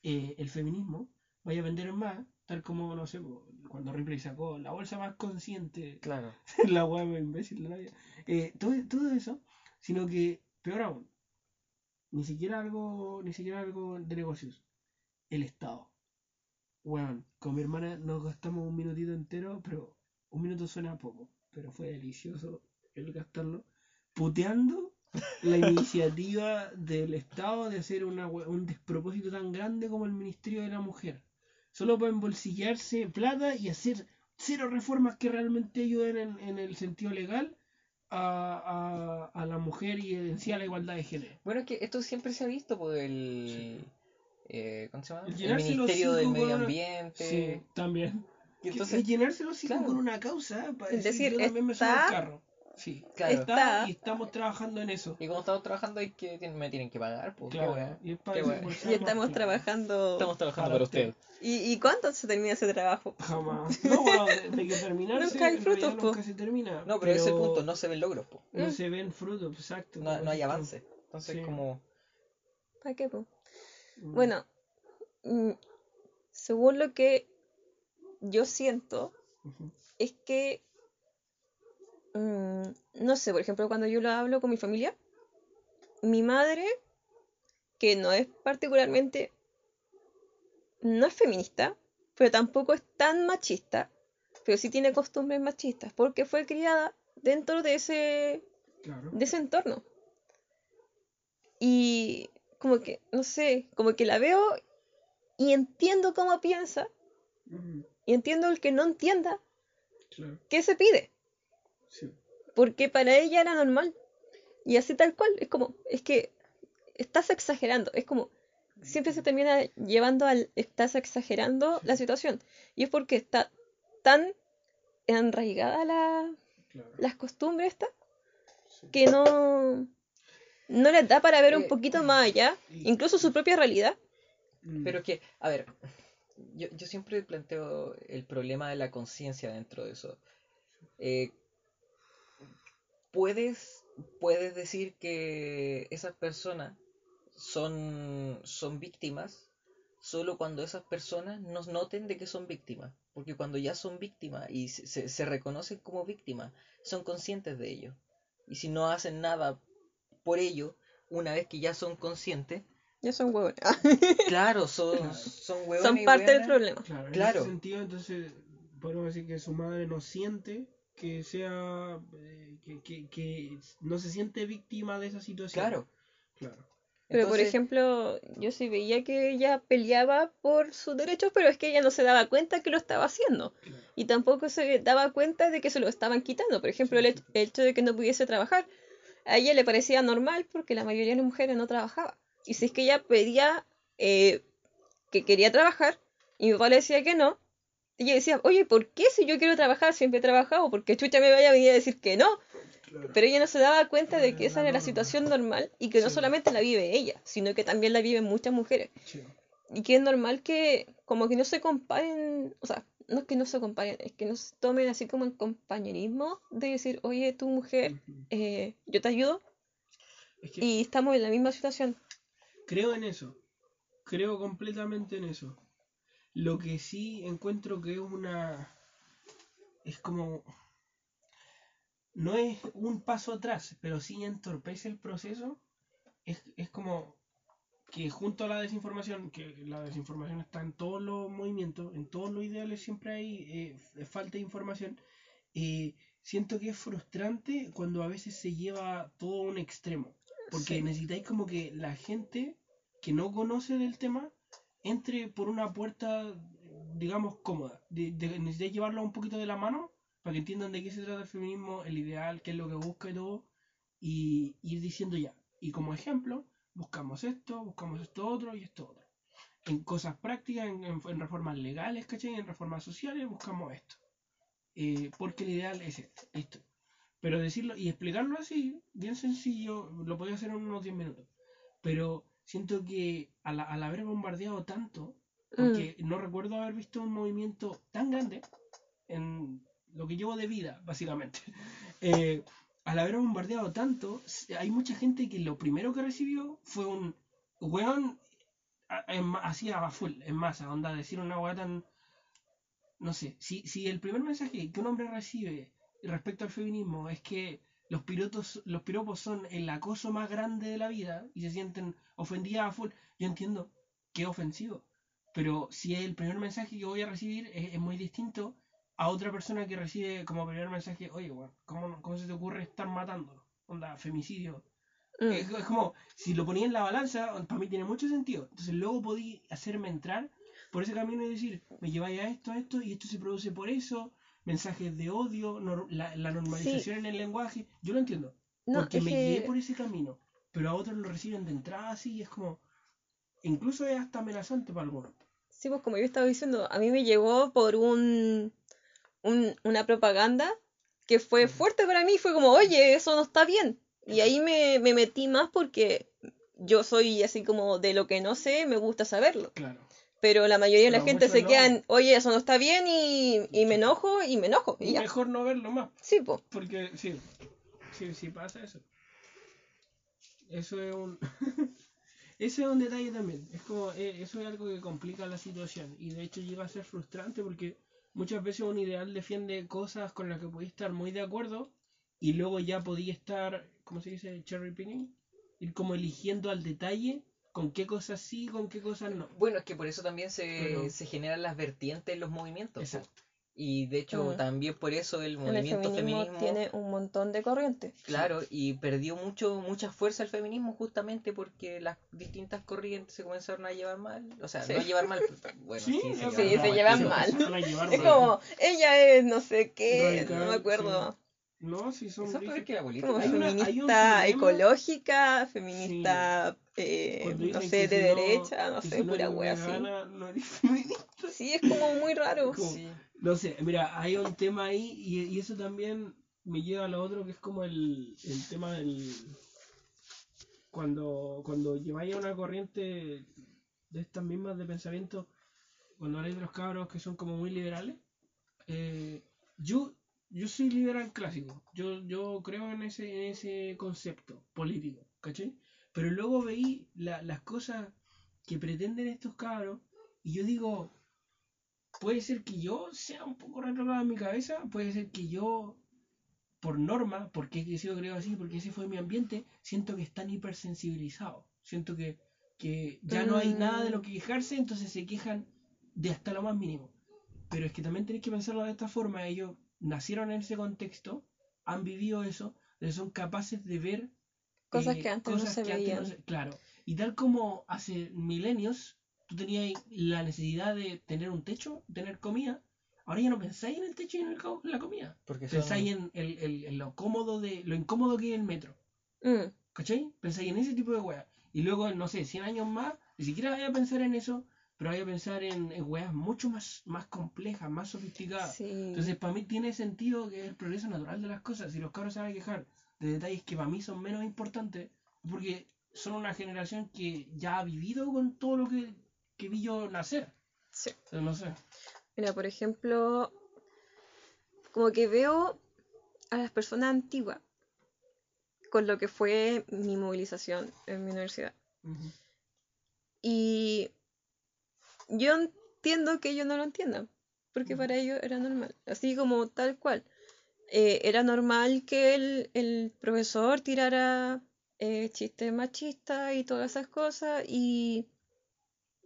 eh, el feminismo, vaya a vender más, tal como, no sé, cuando Ripley sacó la bolsa más consciente, claro. <laughs> la web imbécil de la vida, eh, todo, todo eso, sino que, peor aún, ni siquiera algo, ni siquiera algo de negocios, el Estado bueno, con mi hermana nos gastamos un minutito entero, pero un minuto suena poco, pero fue delicioso el gastarlo, puteando la <laughs> iniciativa del Estado de hacer una, un despropósito tan grande como el Ministerio de la Mujer. Solo para embolsillarse plata y hacer cero reformas que realmente ayuden en, el sentido legal a, a, la mujer y en sí a la igualdad de género. Bueno, es que esto siempre se ha visto por el eh, ¿cómo se llama? El, Ministerio del Medio Ambiente. Sí, también. Y entonces, llenarse los con una causa para es decir, yo también me subo al carro. Sí, claro. Está, y estamos trabajando en eso. Y como estamos trabajando, hay que, me tienen que pagar. Pues, claro, y, estamos trabajando. Estamos trabajando para, usted. ¿Y, ¿Y cuánto se termina ese trabajo? Jamás. <laughs> No, bueno, de, que terminarse, nunca hay frutos, nunca se termina. No, pero, ese punto, no se ven logros. Po. No mm. se ven frutos, exacto. No, no hay avance. Entonces, como. ¿Para qué, po? Mm. Bueno, mm, según lo que yo siento, es que, mm, no sé, por ejemplo, cuando yo lo hablo con mi familia, mi madre, que no es particularmente, no es feminista, pero tampoco es tan machista, pero sí tiene costumbres machistas, porque fue criada dentro de ese, de ese entorno. Y como que, no sé, como que la veo y entiendo cómo piensa y entiendo el que no entienda qué se pide. Porque para ella era normal. Y así tal cual. Es como, es que estás exagerando. Es como, siempre se termina llevando al, estás exagerando la situación. Y es porque está tan enraigada la, las costumbres esta, que no, no les da para ver un eh, poquito más allá, incluso su propia realidad. Mm. Pero que, a ver, yo, yo siempre planteo el problema de la conciencia dentro de eso. Eh, puedes, puedes decir que esas personas son, son víctimas solo cuando esas personas nos noten de que son víctimas. Porque cuando ya son víctimas y se, se reconocen como víctimas, son conscientes de ello. Y si no hacen nada por ello, una vez que ya son conscientes, ya son huevones. <laughs> <laughs> claro, son, son huevones. Son parte del problema. Claro, en ese sentido, entonces, podemos decir que su madre no siente que sea. Eh, que, que, que, no se siente víctima de esa situación. Claro. Claro. Pero por ejemplo, yo sí veía que ella peleaba por sus derechos, pero es que ella no se daba cuenta que lo estaba haciendo. Y tampoco se daba cuenta de que se lo estaban quitando. Por ejemplo, el, hecho de que no pudiese trabajar. A ella le parecía normal porque la mayoría de las mujeres no trabajaba. Y si es que ella pedía eh, que quería trabajar y mi papá le decía que no, ella decía, oye, ¿por qué si yo quiero trabajar siempre he trabajado? Porque chucha me vaya a venir a decir que no. Pero ella no se daba cuenta de que esa era la situación normal y que no solamente la vive ella, sino que también la viven muchas mujeres. Y que es normal que como que no se comparen, o sea, no es que no se comparen, es que no se tomen así como en compañerismo de decir, oye, tu mujer, eh, yo te ayudo. y estamos en la misma situación. Creo en eso, creo completamente en eso. Lo que sí encuentro que es una... es como no es un paso atrás, pero sí entorpece el proceso, es, es como que junto a la desinformación, que la desinformación está en todos los movimientos, en todos los ideales siempre hay eh, falta de información, eh, siento que es frustrante cuando a veces se lleva todo a un extremo, porque necesitáis como que la gente que no conoce del tema entre por una puerta, digamos, cómoda, de, necesitáis llevarla un poquito de la mano para que entiendan de qué se trata el feminismo, el ideal, qué es lo que busca y todo, y ir diciendo ya. Y como ejemplo, buscamos esto, buscamos esto otro y esto otro. En cosas prácticas, en, reformas legales, ¿cachai? En reformas sociales, buscamos esto. Eh, porque el ideal es este, esto. Pero decirlo y explicarlo así, bien sencillo, lo podía hacer en unos 10 minutos. Pero siento que al, haber bombardeado tanto, porque mm. no recuerdo haber visto un movimiento tan grande en lo que llevo de vida, básicamente. <laughs> Eh, al haber bombardeado tanto, hay mucha gente que lo primero que recibió fue un weón así a full, en masa, onda, decir una weá tan. No sé, si, si el primer mensaje que un hombre recibe respecto al feminismo es que los pilotos, los piropos son el acoso más grande de la vida y se sienten ofendidas a full, yo entiendo que es ofensivo. Pero si el primer mensaje que voy a recibir es muy distinto a otra persona que recibe como primer mensaje, oye, ¿cómo, ¿cómo, se te ocurre estar matándolo? Onda, femicidio. Mm. Es, como, si lo ponía en la balanza, para mí tiene mucho sentido. Entonces luego podí hacerme entrar por ese camino y decir, me lleváis a esto, a esto, y esto se produce por eso, mensajes de odio, la, normalización en el lenguaje, yo lo entiendo. porque me guié por ese camino, pero a otros lo reciben de entrada así y es como, incluso es hasta amenazante para algunos. Sí, pues como yo estaba diciendo, a mí me llegó por un una propaganda que fue fuerte para mí, fue como, oye, eso no está bien. Y ahí me, metí más porque yo soy así como de lo que no sé, me gusta saberlo. Claro. Pero la mayoría de la gente se quedan, oye, eso no está bien y, me enojo y me enojo. Y Mejor no verlo más. Sí, pues. Porque sí, sí, sí pasa eso. Eso es un... <laughs> Ese es un detalle también. Es como, eh, eso es algo que complica la situación. Y de hecho llega a ser frustrante porque muchas veces un ideal defiende cosas con las que podéis estar muy de acuerdo y luego ya podéis estar, ¿cómo se dice? Cherry picking, ir como eligiendo al detalle con qué cosas sí, con qué cosas no. Bueno, es que por eso también se, se generan las vertientes en los movimientos. Exacto. Y de hecho, también por eso el movimiento feminismo, tiene un montón de corrientes. Claro, y perdió mucho mucha fuerza el feminismo justamente porque las distintas corrientes se comenzaron a llevar mal. O sea, no llevar mal, <laughs> bueno, sí, se, llevan mal. es como, ella es no sé qué, no me acuerdo. No, si son como feminista ecológica, feminista, eh, no sé, de derecha, no sé, pura wea así. <laughs> sí, es como muy raro. sí. No sé, mira, hay un tema ahí y, eso también me lleva a lo otro que es como el, tema del... Cuando, cuando lleváis a una corriente de estas mismas de pensamiento, cuando habláis de los cabros que son como muy liberales, eh, yo, yo soy liberal clásico, yo, yo creo en ese, en ese concepto político, ¿cachai? Pero luego veí las cosas que pretenden estos cabros y yo digo, puede ser que yo sea un poco retrogrado en mi cabeza, puede ser que yo, por norma, porque he sido creo así, porque ese fue mi ambiente, siento que están hipersensibilizados. Siento que, que ya no hay nada de lo que quejarse, entonces se quejan de hasta lo más mínimo. Pero es que también tenéis que pensarlo de esta forma, ellos nacieron en ese contexto, han vivido eso, son capaces de ver cosas eh, que antes no se veían. claro, Y tal como hace milenios tú tenías la necesidad de tener un techo, tener comida, ahora ya no pensáis en el techo y en, la comida. Porque pensáis en, lo cómodo de, lo incómodo que es el metro. Mm. ¿Cachai? Pensáis en ese tipo de weas. Y luego, no sé, 100 años más, ni siquiera vaya a pensar en eso, pero vaya a pensar en, en weas mucho más, más complejas, más sofisticadas. Entonces, para mí tiene sentido que es el progreso natural de las cosas. Si los cabros se van a quejar de detalles que para mí son menos importantes, porque son una generación que ya ha vivido con todo lo que, que vi yo nacer. Sí. no sé. Mira, por ejemplo, como que veo a las personas antiguas con lo que fue mi movilización en mi universidad. Y yo entiendo que ellos no lo entiendan, porque para ellos era normal, así como tal cual. Eh, era normal que el, el profesor tirara eh, chistes machistas y todas esas cosas, y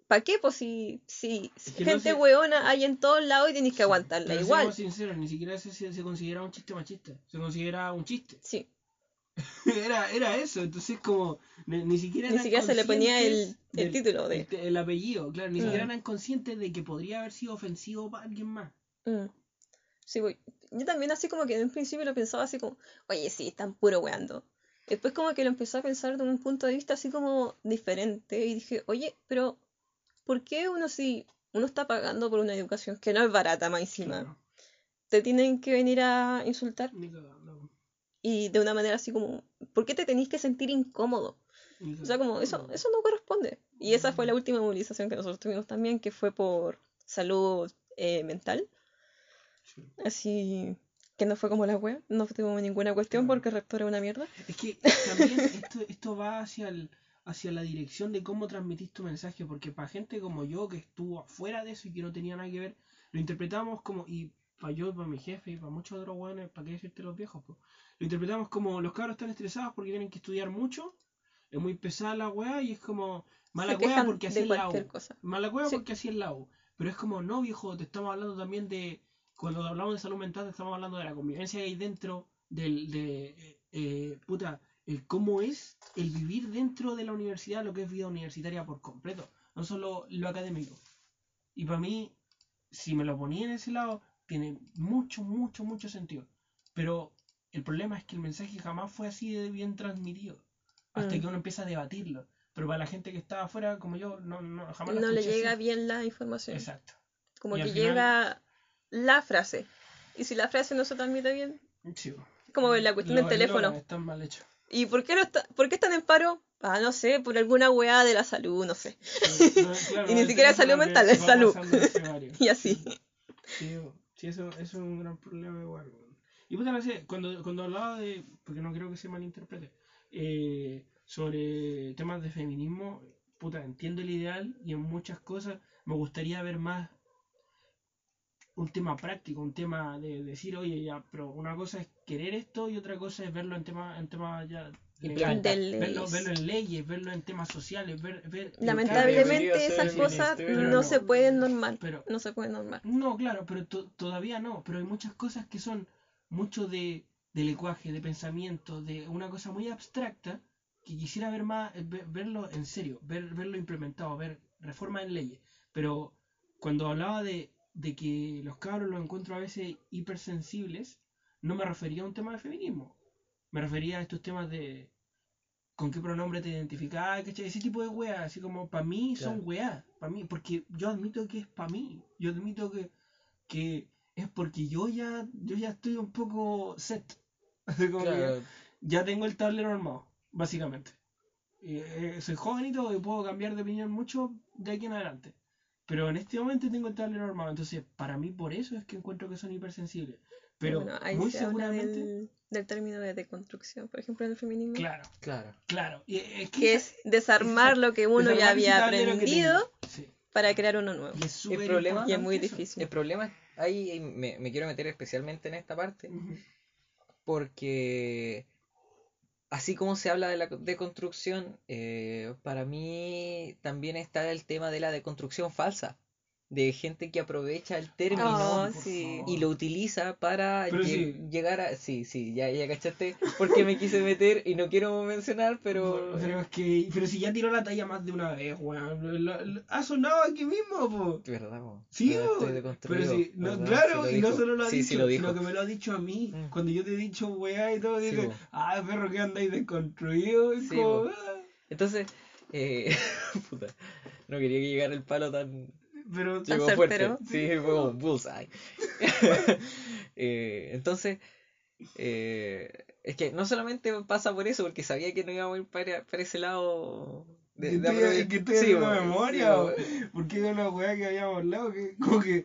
¿para qué? Pues si, si gente hueona hay en todos lados y tienes que aguantarla igual. Seamos sinceros, ni siquiera se, se, considera un chiste machista, se considera un chiste. Sí. <laughs> era, era eso, entonces como ni, siquiera ni siquiera se le ponía el, el título de el, apellido, claro, ni siquiera mm. eran conscientes de que podría haber sido ofensivo para alguien más. Mm. Sí, voy. Yo también así como que en un principio lo pensaba así como, oye, sí, están puro weando. Después como que lo empecé a pensar de un punto de vista así como diferente y dije, oye, pero ¿por qué uno si uno está pagando por una educación que no es barata más encima? Te tienen que venir a insultar. Y de una manera así como, ¿por qué te tenéis que sentir incómodo? O sea, como eso, eso no corresponde. Y esa fue la última movilización que nosotros tuvimos también, que fue por salud eh, mental. Así que no fue como la web, no tuvimos ninguna cuestión porque el rector es una mierda. Es que también <laughs> esto, esto va hacia el, hacia la dirección de cómo transmitís tu mensaje, porque para gente como yo que estuvo afuera de eso y que no tenía nada que ver, lo interpretamos como, y para yo, para mi jefe y para muchos otros buenos, para qué decirte los viejos, pues, lo interpretamos como los cabros están estresados porque tienen que estudiar mucho, es muy pesada la weá y es como mala weá porque así es la U. Mala weá porque así es la U. Pero es como, no viejo, te estamos hablando también de, cuando hablamos de salud mental, estamos hablando de la convivencia que hay dentro del, de, eh, eh puta, el cómo es el vivir dentro de la universidad, lo que es vida universitaria por completo, no solo lo académico. Y para mí, si me lo ponía en ese lado, tiene mucho, mucho, mucho sentido. Pero el problema es que el mensaje jamás fue así de bien transmitido, hasta mm. que uno empieza a debatirlo. Pero para la gente que está afuera, como yo, no, no jamás No le llega bien la información. Exacto. Como que llega la frase. Y si la frase no se transmite bien, sí. como la cuestión del teléfono. Está mal hecho. ¿Y por qué, no está, por qué están en paro? Ah, no sé, por alguna weá de la salud, no sé. <laughs> y ni siquiera salud mental, es salud. <laughs> y así. Sí, sí, eso, eso es un gran problema igual. Y puta, no sé, cuando, cuando hablaba de, porque no creo que se malinterprete, eh, sobre temas de feminismo, puta, entiendo el ideal y en muchas cosas me gustaría ver más un tema práctico, un tema de decir, oye, ya, pero una cosa es querer esto y otra cosa es verlo en temas en tema ya verlo, verlo, en leyes, verlo en temas sociales, ver, ver lamentablemente esas cosas no, se pueden normar, pero, no se pueden normar. No, claro, pero todavía no, pero hay muchas cosas que son mucho de, de lenguaje, de pensamiento, de una cosa muy abstracta que quisiera ver más, eh, verlo en serio, ver, verlo implementado, ver reforma en leyes, pero cuando hablaba de de que los cabros los encuentro a veces hipersensibles, no me refería a un tema de feminismo. Me refería a estos temas de con qué pronombre te identificás, ese tipo de weas, así como para mí son weas, para mí, porque yo admito que es para mí, yo admito que, que es porque yo ya, yo ya estoy un poco set, <laughs> ya, tengo el tablero armado, básicamente. Eh, soy joven y todo, y puedo cambiar de opinión mucho de aquí en adelante. Pero en este momento tengo el tablero armado, entonces para mí por eso es que encuentro que son hipersensibles. Pero muy seguramente... del, término de deconstrucción, por ejemplo, en el feminismo. Claro, claro, claro. es que, es desarmar lo que uno ya había aprendido para crear uno nuevo. Y es, el problema, y es muy difícil. El problema, ahí me, me, quiero meter especialmente en esta parte, porque así como se habla de la deconstrucción, eh, para mí también está el tema de la deconstrucción falsa. De gente que aprovecha el término Oh, sí. y lo utiliza para sí. llegar a... Sí, sí, ya, ya cachaste porque me quise meter y no quiero mencionar, pero... Pero es que. Pero si ya tiró la talla más de una vez, weón. Lo- lo- Ha sonado aquí mismo, po. ¿Verdad, po? Sí, Pero po. sí, no, claro, y no solo lo ha Sí, dicho, sí lo dijo. sino que me lo ha dicho a mí. Mm. Cuando yo te he dicho weá y todo, Sí, dices, ah, perro, que andáis desconstruido. Y Sí, como, ah. Entonces, eh, <laughs> puta, no quería que llegara el palo tan... Pero Llegó fuerte. Sí, fue como un bullseye. <laughs> Eh, entonces, eh, es que no solamente pasa por eso, porque sabía que no íbamos a ir para, para ese lado de, de estoy, que estoy Sí, haciendo po, memoria, sí, po. porque era una weá que habíamos hablado, que como que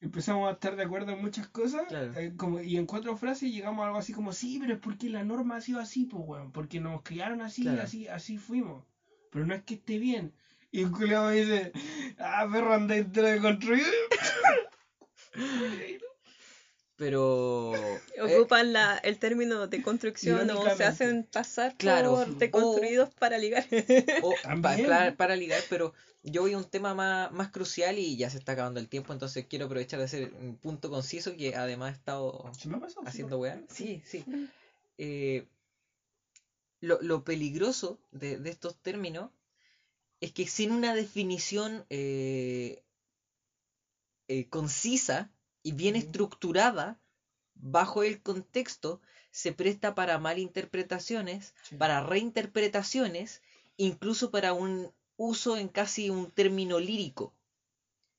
empezamos a estar de acuerdo en muchas cosas, Claro. eh, como, y en cuatro frases llegamos a algo así como, sí, pero es porque la norma ha sido así, pues weón, porque nos criaron así, Claro. así, así fuimos, pero no es que esté bien. Y culiao me dice, ah, perro, andáis de construir. <laughs> Pero... eh, Ocupan la, el término de construcción o se hacen pasar Claro. por deconstruidos para ligar. o- <laughs> pa- También. para, para ligar, pero yo voy a un tema más, más crucial y ya se está acabando el tiempo, entonces quiero aprovechar de hacer un punto conciso que además he estado ¿Se me ha pasado? haciendo weá. Sí, sí. Eh, lo, lo peligroso de, de estos términos es que sin una definición eh, eh, concisa y bien estructurada bajo el contexto, se presta para malinterpretaciones, Sí. para reinterpretaciones, incluso para un uso en casi un término lírico.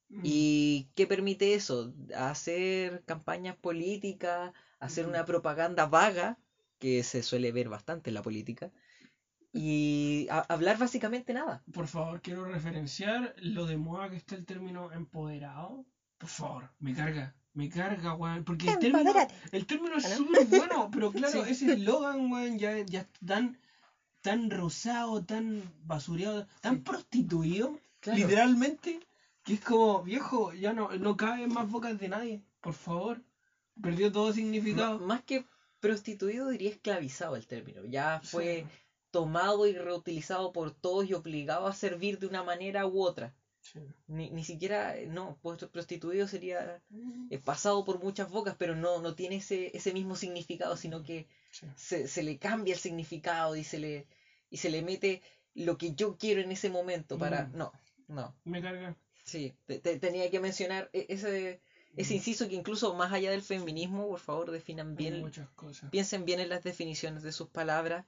Mm. ¿Y qué permite eso? Hacer campañas políticas, hacer una propaganda vaga, que se suele ver bastante en la política, y hablar básicamente nada. Por favor, quiero referenciar lo de moda que está el término empoderado. Por favor, me carga, me carga, weón. Porque el término, el término es súper bueno, <laughs> pero claro, Sí. ese eslogan, weón, ya, ya es tan, tan rosado, tan basureado, tan Sí. prostituido, Claro. literalmente, que es como, viejo, ya no, no cabe en más bocas de nadie, por favor. Perdió todo M- significado. más que prostituido, diría esclavizado el término. Ya fue Sí. Tomado y reutilizado por todos y obligado a servir de una manera u otra. Sí. Ni, ni siquiera, eh, no, pues prostituido sería eh, pasado por muchas bocas, pero no, no tiene ese, ese mismo significado, sino que Sí. se, se le cambia el significado y se le, y se le mete lo que yo quiero en ese momento para... Mm. No, no, Me carga. sí, te- te- tenía que mencionar e- ese, ese Mm. inciso que incluso más allá del feminismo, por favor, definan Hay bien, muchas cosas. piensen bien en las definiciones de sus palabras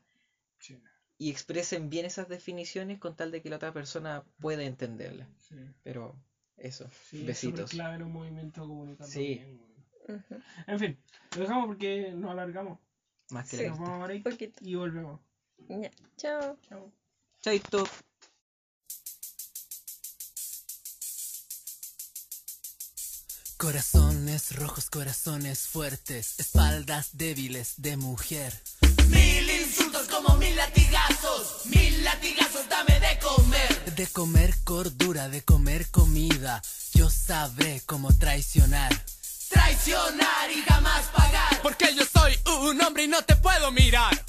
Sí, y expresen bien esas definiciones con tal de que la otra persona pueda entenderlas. sí. Pero eso, Sí, es besitos. clave en un movimiento comunicativo. Sí. bien. En fin, lo dejamos porque nos alargamos. Más que Sí. Nos vamos a break Poquito. y volvemos. Ya. Chao. Chao. Chaito. Corazones rojos, corazones fuertes, espaldas débiles de mujer. De comer cordura, de comer comida, yo sabré cómo traicionar. Traicionar y jamás pagar. Porque yo soy un hombre y no te puedo mirar.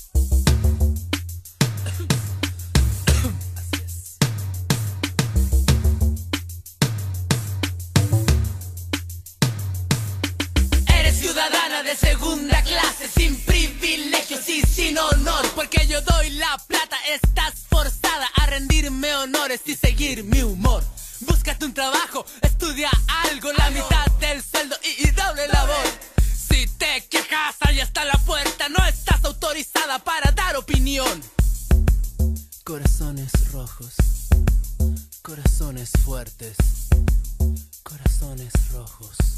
Eres ciudadana de segunda clase, sin privilegios y sin honor. Porque yo doy la plata, estás rendirme honores y seguir mi humor. Búscate un trabajo, estudia algo, la mitad del sueldo y, y doble labor. Si te quejas, ahí está la puerta, no estás autorizada para dar opinión. Corazones rojos, corazones fuertes, corazones rojos.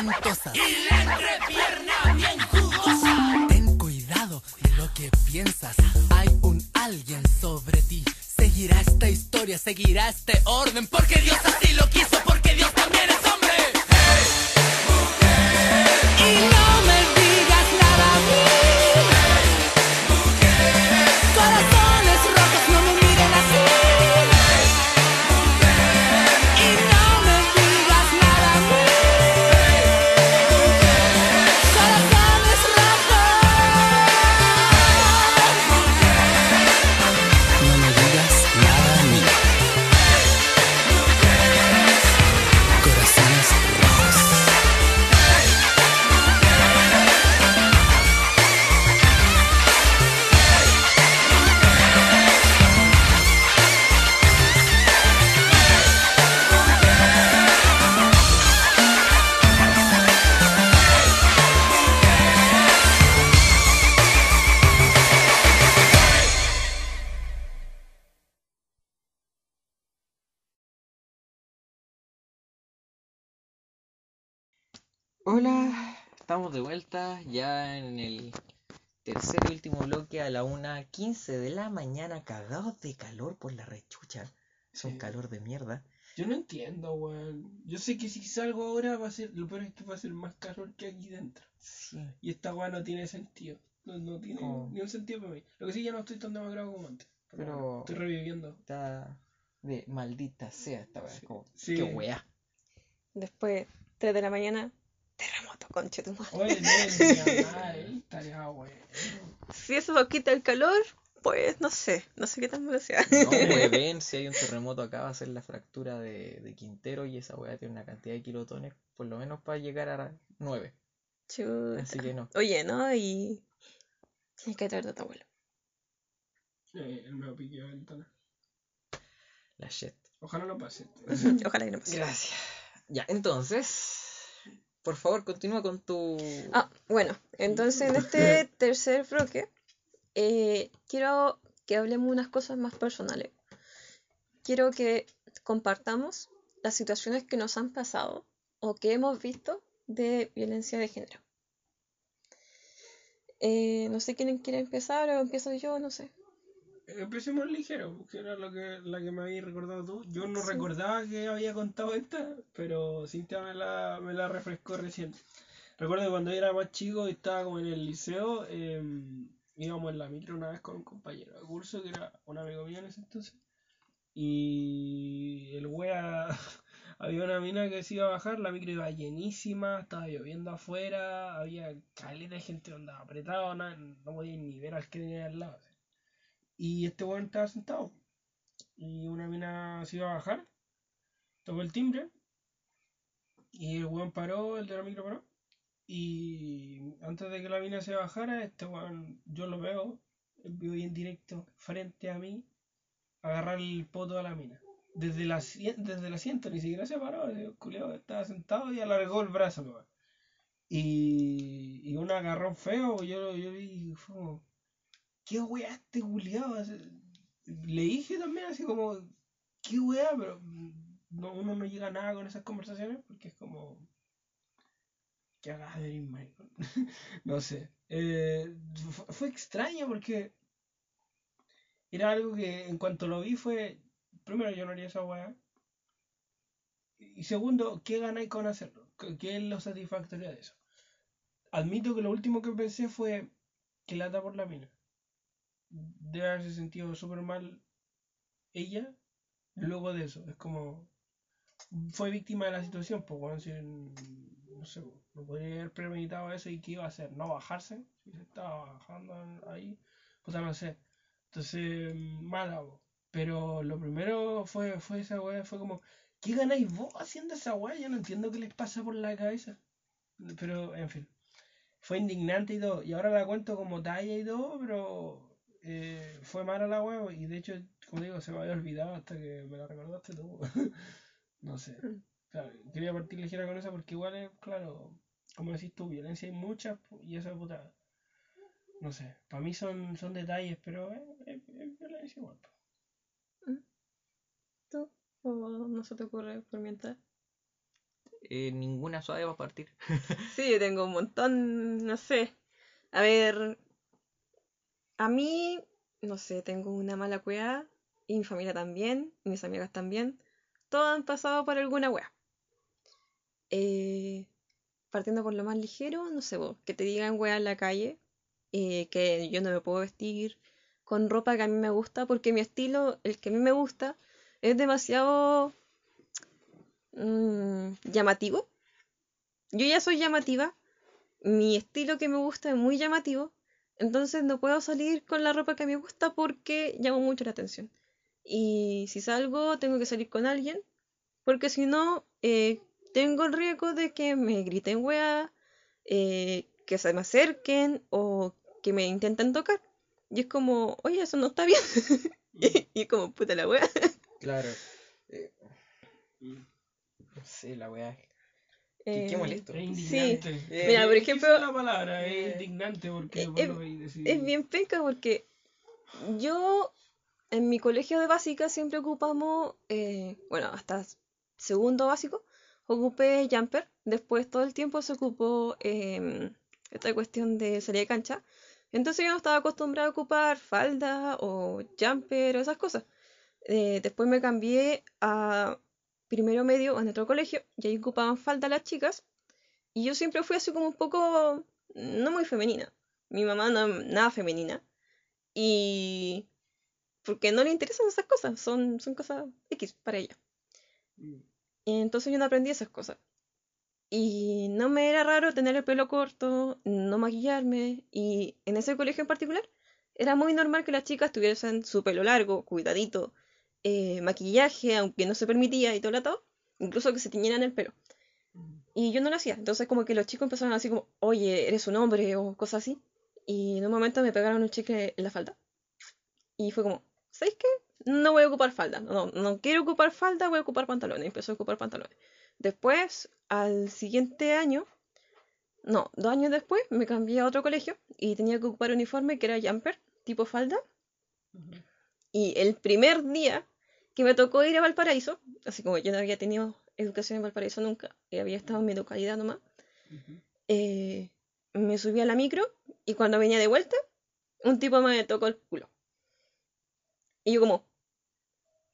Y la entrepierna bien jugosa. Ten cuidado de lo que piensas. Hay un alguien sobre ti. Seguirá esta historia, seguirá este orden. Porque ya en el tercer y último bloque a la una 15 de la mañana, cagados de calor por la rechucha. Es un calor de mierda. Yo no entiendo, weón. Yo sé que si salgo ahora va a ser, lo peor es que va a ser más calor que aquí dentro. Sí. Y esta weá no tiene sentido. No, no tiene Oh. ni un sentido para mí. Lo que sí ya no estoy tan demacrado como antes. Pero- estoy reviviendo. Está de maldita sea esta weá. Sí. como, Sí. Qué weá. Después, 3 de la mañana, conche tu madre. Oye, no <laughs> eh, estaría bueno. Si eso quita el calor, pues no sé, no sé qué tan malo sea. No, <laughs> weón, si hay un terremoto acá va a ser la fractura de, de Quintero y esa weá tiene una cantidad de kilotones, por lo menos para llegar a 9. Chuta. Así que no. Oye, ¿no? Y tienes que traer a tu abuelo. El me pique de ventana. La shit. Ojalá no pase. <laughs> Ojalá que no pase. Gracias. Ya, entonces, por favor, continúa con tu... Ah, bueno, entonces en este <laughs> tercer bloque eh, quiero que hablemos unas cosas más personales. Quiero que compartamos las situaciones que nos han pasado o que hemos visto de violencia de género. Eh, no sé quién quiere empezar o empiezo yo, no sé. Empecemos ligero, porque era lo que, la que me habías recordado tú. Yo no Sí. recordaba que había contado esta, pero Cintia me la, me la refrescó recién. Recuerdo que cuando yo era más chico y estaba como en el liceo, eh, íbamos en la micro una vez con un compañero de curso que era un amigo mío en ese entonces. Y el wea, <laughs> había una mina que se iba a bajar, la micro iba llenísima, estaba lloviendo afuera, había caleta de gente que andaba apretado, no, no podía ni ver al que tenía al lado. Y este weón estaba sentado. Y una mina se iba a bajar. Tocó el timbre. Y el weón paró, el de la micro paró. Y antes de que la mina se bajara, este weón, yo lo veo, vivo en directo, frente a mí, agarrar el poto a la mina. Desde, la, desde el asiento, ni siquiera se paró, el culiao estaba sentado y alargó el brazo, weón. Y, y un agarrón feo, yo, yo vi, fue como, ¿qué weá este culiao? Así- Le dije también así como, ¿qué weá? Pero no, uno no llega a nada con esas conversaciones porque es como, ¿qué hagas de maricón? <laughs> no sé. Eh, fu- fue extraño porque era algo que en cuanto lo vi fue, primero yo no haría esa weá. Y segundo, ¿qué ganáis con hacerlo? ¿Qué qué es lo satisfactorio de eso? Admito que lo último que pensé fue que lata por la mina. Debe haberse sentido súper mal ella luego de eso. Es como. Fue víctima de la situación, pues, bueno, si, no sé, no podría haber premeditado eso y qué iba a hacer, no bajarse, si se estaba bajando ahí, puta, no sé. Entonces, mala, po. Pero lo primero fue, fue esa weá, fue como, ¿qué ganáis vos haciendo esa weá? Yo no entiendo qué les pasa por la cabeza. Pero, en fin, fue indignante y todo. Y ahora la cuento como talla y todo, pero eh, fue mala la weá. Y de hecho, como digo, se me había olvidado hasta que me la recordaste tú. <laughs> no sé. Mm. quería partir ligera con eso porque igual es, claro, como decís tú, violencia hay mucha y esa puta. No sé, para mí son, son detalles, pero es, violencia igual. ¿Tú? ¿O no se te ocurre por mientras? Eh, ninguna suave va a partir. sí, yo tengo un montón, no sé. A ver, a mí, no sé, tengo una mala cueva, y mi familia también, y mis amigas también. Todos han pasado por alguna wea. Eh, partiendo por lo más ligero, no sé vos, que te digan wea en la calle, eh, que yo no me puedo vestir con ropa que a mí me gusta, porque mi estilo, el que a mí me gusta, es demasiado mm, llamativo. Yo ya soy llamativa, mi estilo que me gusta es muy llamativo, entonces no puedo salir con la ropa que me gusta porque llamo mucho la atención. Y si salgo, tengo que salir con alguien, porque si no, eh, tengo el riesgo de que me griten weá, eh, que se me acerquen o que me intenten tocar. Y es como, oye, eso no está bien. <laughs> y, como, puta la weá. Claro. <laughs> Eh, sí, la weá. Qué, qué, molesto. Es indignante. Sí. Mira, por ejemplo. la palabra, es indignante porque. Es, es bien penca porque yo en mi colegio de básica siempre ocupamos, eh, bueno, hasta segundo básico, ocupé jumper. Después todo el tiempo se ocupó em, esta cuestión de salir de cancha. Entonces yo no estaba acostumbrada a ocupar falda o jumper o esas cosas. Eh, después me cambié a primero medio en otro colegio y ahí ocupaban falda las chicas. Y yo siempre fui así como un poco, no muy femenina. Mi mamá no nada femenina. Y porque no le interesan esas cosas, son, son cosas X para ella. Mm. Entonces yo no aprendí esas cosas. Y no me era raro tener el pelo corto, no maquillarme, y en ese colegio en particular era muy normal que las chicas tuviesen su pelo largo, cuidadito, eh, maquillaje, aunque no se permitía y todo todo, incluso que se tiñeran el pelo. Y yo no lo hacía, entonces como que los chicos empezaron así como, oye, eres un hombre o cosas así. Y en un momento me pegaron un chicle en la falda. Y fue como, ¿sabéis qué? No voy a ocupar falda. No, no quiero ocupar falda, voy a ocupar pantalones. Empezó a ocupar pantalones. Después, al siguiente año, no, dos años después, me cambié a otro colegio y tenía que ocupar uniforme que era jumper, tipo falda. Y el primer día que me tocó ir a Valparaíso, así como yo no había tenido educación en Valparaíso nunca, y había estado en mi localidad nomás, eh, me subí a la micro y cuando venía de vuelta, un tipo me tocó el culo. Y yo como,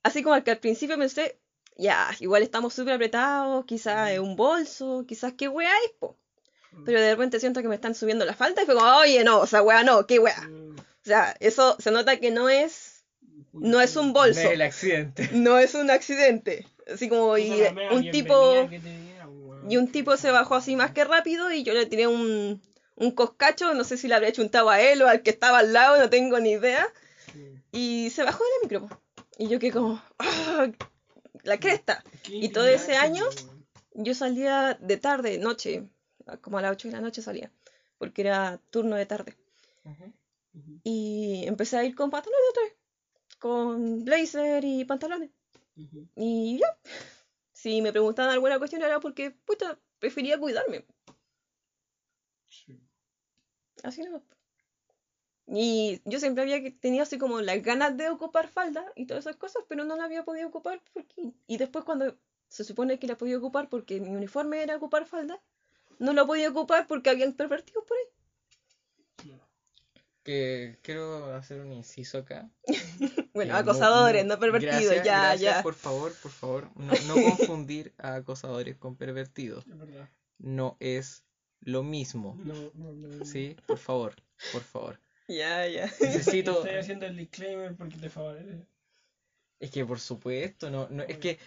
así como que al principio pensé, ya, igual estamos súper apretados, quizás es un bolso, quizás qué weá es, po. Mm. Pero de repente siento que me están subiendo la falta y fue como, oye, no, o sea, weá no, qué weá. Mm. O sea, eso se nota que no es, no es un bolso. No es el accidente. <laughs> No es un accidente. Así como, y un tipo, y un tipo se bajó así más que rápido y yo le tiré un, un coscacho, no sé si le habría chuntado a él o al que estaba al lado, no tengo ni idea. Y se bajó de la micro. Y yo que como, ¡ah! la cresta. Y todo ese año yo salía de tarde, noche, como a las 8 de la noche salía, porque era turno de tarde. Y empecé a ir con pantalones otra vez, con blazer y pantalones. Y ya, si me preguntaban alguna cuestión era porque, puta, prefería cuidarme. Así no. Y yo siempre había tenido así como las ganas de ocupar falda y todas esas cosas, pero no la había podido ocupar. Porque... Y después cuando se supone que la podía ocupar porque mi uniforme era ocupar falda, no la podía ocupar porque habían pervertidos por ahí. Que quiero hacer un inciso acá. <laughs> bueno, acosadores, no, pervertidos, ya, ya. Por favor, por favor, no, no confundir a acosadores con pervertidos. No es lo mismo. Sí, por favor, por favor. Ya, ya. Necesito. Estoy haciendo el disclaimer porque te favorece. Es que por supuesto, no, no, es que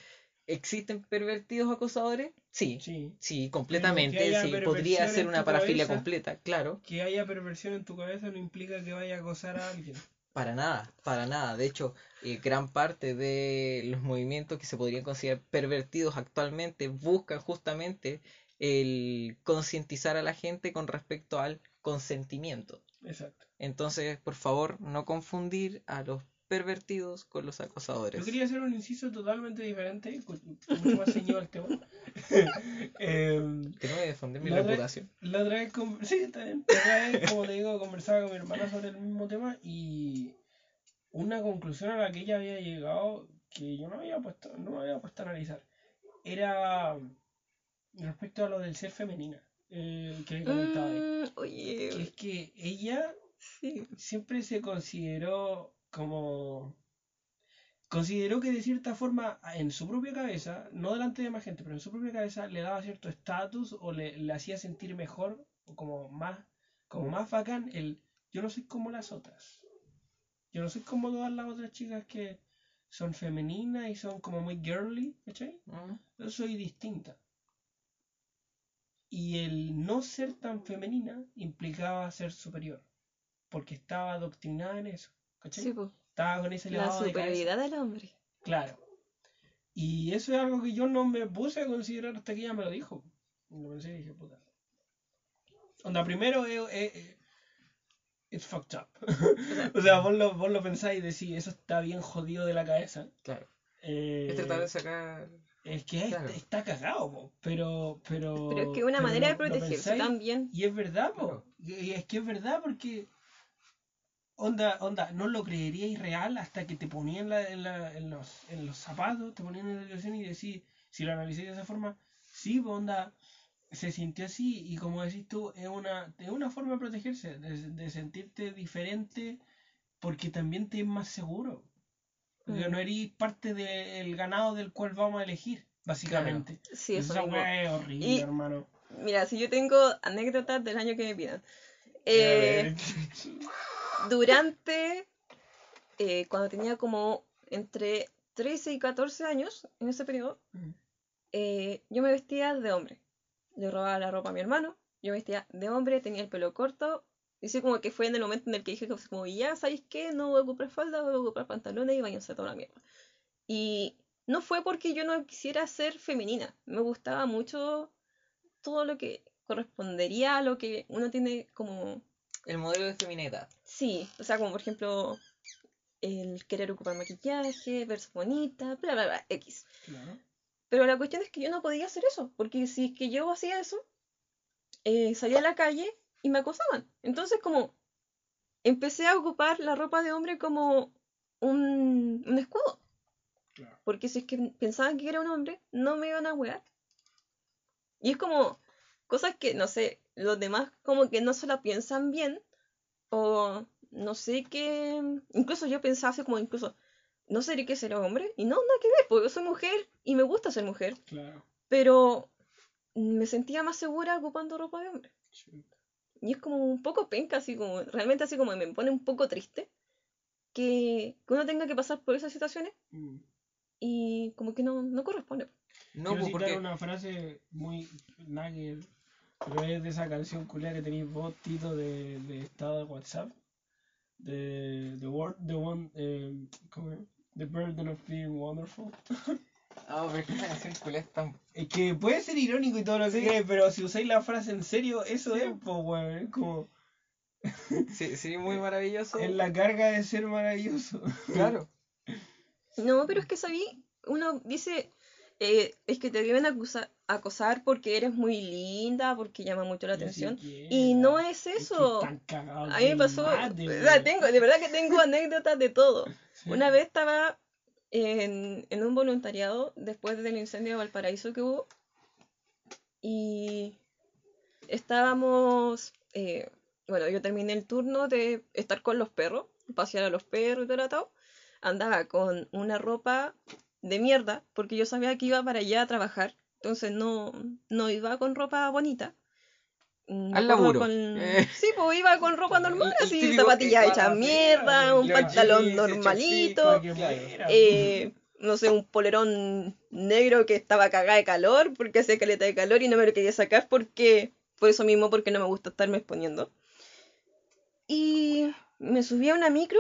¿existen pervertidos acosadores? Sí, sí, sí completamente. Sí, podría ser una parafilia completa, claro. Que haya perversión en tu cabeza no implica que vaya a acosar a alguien. Para nada, para nada. De hecho, eh, gran parte de los movimientos que se podrían considerar pervertidos actualmente buscan justamente el concientizar a la gente con respecto al consentimiento. Exacto. Entonces, por favor, no confundir a los pervertidos con los acosadores. Yo quería hacer un inciso totalmente diferente, mucho más ceñido al tema. <laughs> eh, Tengo que defender mi reputación. la otra vez, sí, está bien. La otra vez, como te digo, conversaba con mi hermana sobre el mismo tema y una conclusión a la que ella había llegado que yo no había puesto, no me había puesto a analizar era respecto a lo del ser femenina eh, que comentaba mm, oye. Que es que ella siempre se consideró como consideró que de cierta forma en su propia cabeza, no delante de más gente, pero en su propia cabeza le daba cierto estatus o le, le, hacía sentir mejor o como más, como más bacán el yo no soy como las otras. Yo no soy como todas las otras chicas que son femeninas y son como muy girly, ¿cachai? Yo soy distinta. Y el no ser tan femenina implicaba ser superior, porque estaba adoctrinada en eso. ¿Cachai? Estaba con ese La superioridad del hombre. Claro. Y eso es algo que yo no me puse a considerar hasta que ella me lo dijo. Lo pensé y dije, puta. Onda, primero es, it's fucked up. <laughs> o sea, vos lo, vos lo pensáis y decís, eso está bien jodido de la cabeza. Claro. Eh, es tratar de sacar. Es que está cagado, pero, pero. Pero es que una manera de protegerse también. Y es verdad, po. Y es que es verdad porque onda, onda, no lo creeríais real hasta que te ponían en, la, en, los, en los zapatos, te ponían en la situación y decís, si lo analizáis de esa forma, sí, pues, onda, se sintió así y como decís tú, es una, es una forma de protegerse, de, sentirte diferente porque también te es más seguro. Porque mm. no eres parte del ganado del cual vamos a elegir, básicamente. Sí, eso es horrible, hermano. Mira, si yo tengo anécdotas del año que me pidan. Eh, <laughs> durante, eh, cuando tenía como entre 13 y 14 años, en ese periodo, mm. eh, yo me vestía de hombre. Le robaba la ropa a mi hermano, yo me vestía de hombre, tenía el pelo corto. Dice como que fue en el momento en el que dije como, ya, ¿sabéis qué? No voy a ocupar falda, voy a ocupar pantalones y váyanse toda la mierda. Y no fue porque yo no quisiera ser femenina. Me gustaba mucho todo lo que correspondería a lo que uno tiene como el modelo de feminidad. Sí, o sea, como por ejemplo, el querer ocupar maquillaje, verse bonita, bla, bla, bla, X. Pero la cuestión es que yo no podía hacer eso, porque si es que yo hacía eso, eh, salía a la calle y me acosaban. Entonces, como empecé a ocupar la ropa de hombre como un, un escudo. Porque si es que pensaban que era un hombre, no me iban a wear. Y es como cosas que, no sé, los demás como que no se la piensan bien o no sé qué, incluso yo pensaba así como incluso, no sé qué ser hombre y no, nada que ver, porque yo soy mujer y me gusta ser mujer. Claro. Pero me sentía más segura ocupando ropa de hombre. Y es como un poco penca, así como, realmente así como me pone un poco triste que, uno tenga que pasar por esas situaciones mm. y como que no, no corresponde. No, Quiero porque... una frase muy pero es de esa canción culia que tenéis vos, Tito, de, de estado de WhatsApp. De The Word, The One, eh, ¿cómo es? The Burden of Being Wonderful. <laughs> Ah, pero es que esa canción culia es tan... Es que puede ser irónico y todo lo que sí. pero si usáis la frase en serio, eso es, pues, weón, es como... <laughs> sí, sí, muy <laughs> maravilloso. Es la carga de ser maravilloso. Claro. No, pero es que sabí, uno dice, eh, es que te deben acusar, acosar porque eres muy linda, porque llama mucho la atención. y no es eso. a mí me pasó, tengo, de verdad que tengo <laughs> anécdotas de todo. Una vez estaba en, en, un voluntariado después del incendio de Valparaíso que hubo y estábamos, eh, bueno, yo terminé el turno de estar con los perros, pasear a los perros y todo el Andaba con una ropa de mierda, porque yo sabía que iba para allá a trabajar, entonces no, no iba con ropa bonita. Mm, Al laburo. Eh. Sí, pues iba con ropa <laughs> normal, así, zapatillas hechas mierda, un pantalón normalito, eh, no sé, un polerón negro que estaba cagada de calor, porque hacía caleta de calor y no me lo quería sacar porque, por eso mismo, porque no me gusta estarme exponiendo. Y me subí a una micro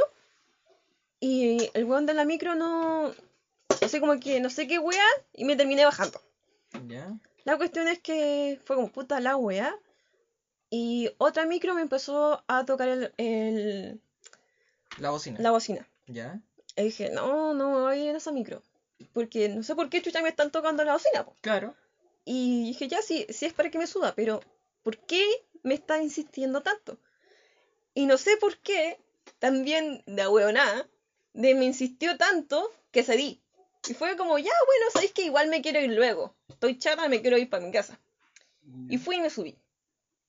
Y el weón de la micro no. Así como que no sé qué wea, y me terminé bajando. ¿Ya? La cuestión es que fue como puta la wea. Y otra micro me empezó a tocar el, el- La bocina. la bocina. ¿Ya? Y dije, no, no me voy en esa micro. Porque no sé por qué chucha me están tocando la bocina. po. Claro. Y dije, ya, sí, sí es para que me suba, pero ¿por qué me está insistiendo tanto? Y no sé por qué, también de ahueonada, de me insistió tanto que cedí. Y fue como, ya, bueno, sabéis que igual me quiero ir luego. Estoy chata, me quiero ir para mi casa. Y fui y me subí.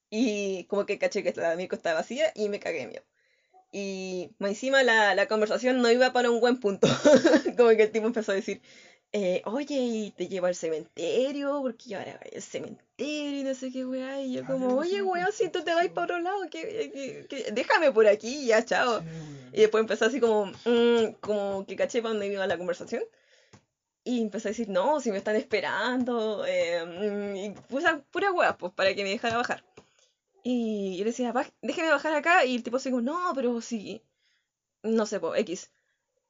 Y como que caché que la micro estaba vacía y me cagué miedo. Y encima la, la conversación no iba para un buen punto. <laughs> como que el tipo empezó a decir, eh, oye, y te llevo al cementerio, porque yo ahora voy al cementerio y no sé qué weá. Y yo como, oye, weón, si tú te vas para otro lado, que, déjame por aquí ya, chao. Y después empezó así como, mm, como que caché para dónde iba la conversación. Y empezó a decir, no, si me están esperando. eh, y puse pura hueá, pues, para que me dejara bajar. Y yo le decía, "Baj- déjeme bajar acá. Y el tipo así como, no, pero sí. No sé, pues, X.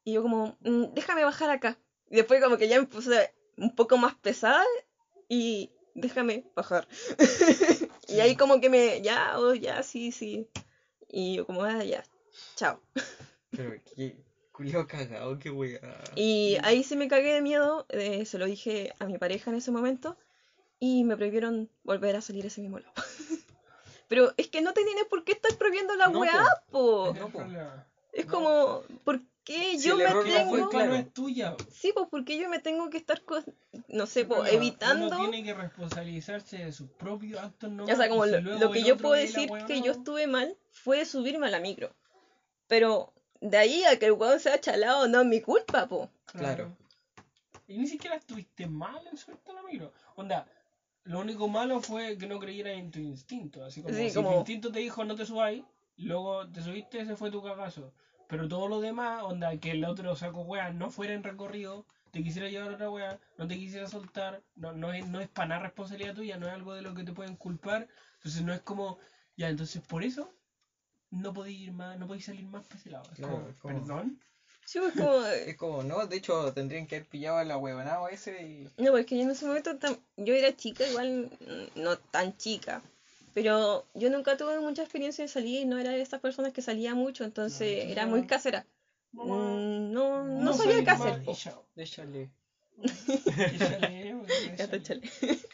Y yo como, "Mm, déjame bajar acá. Y después como que ya me puse un poco más pesada. Y déjame bajar. <laughs> y ahí como que me, ya, oh, ya, sí, sí. Y yo como, ah, ya, chao. Pero qué culio cagado, qué wea. Y ahí sí me cagué de miedo, eh, se lo dije a mi pareja en ese momento y me prohibieron volver a salir ese mismo lado. <laughs> Pero es que no te tienes por qué estar prohibiendo la No, weá, po. No, po. Es como, ¿por qué Si yo el me error no tengo... fue claro. no es tuya. Sí, pues porque yo me tengo que estar, co- no sé, po, Uno evitando... tiene que responsabilizarse de sus propios actos. No O sea, como lo, lo que yo puedo decir que yo estuve mal fue subirme a la micro. Pero de ahí a que el weón sea chalado no es mi culpa, po. Claro. Y ni siquiera estuviste mal en subirte a la micro. Onda, lo único malo fue que no creyeras en tu instinto. Así como Sí, si como- tu instinto te dijo no te subáis, luego te subiste, ese fue tu cagazo. Pero todo lo demás, onda, que el otro saco wea no fuera en recorrido, te quisiera llevar a otra wea, no te quisiera soltar, no, no es, no es para nada responsabilidad tuya, no es algo de lo que te pueden culpar. Entonces no es como, ya, entonces por eso no podéis ir más, no podéis salir más para ese lado. Es Claro, como, es como- perdón. Sí, pues como... <laughs> Es como, no, de hecho tendrían que haber pillado a la huevonao ese y. No, porque yo en ese momento tam- yo era chica, igual mm, no tan chica, pero yo nunca tuve mucha experiencia de salir, no era de estas personas que salía mucho, entonces No, era no. muy casera. Mamá, Mm, No, no, no sabía qué hacer. y. Déjale. <laughs> <laughs>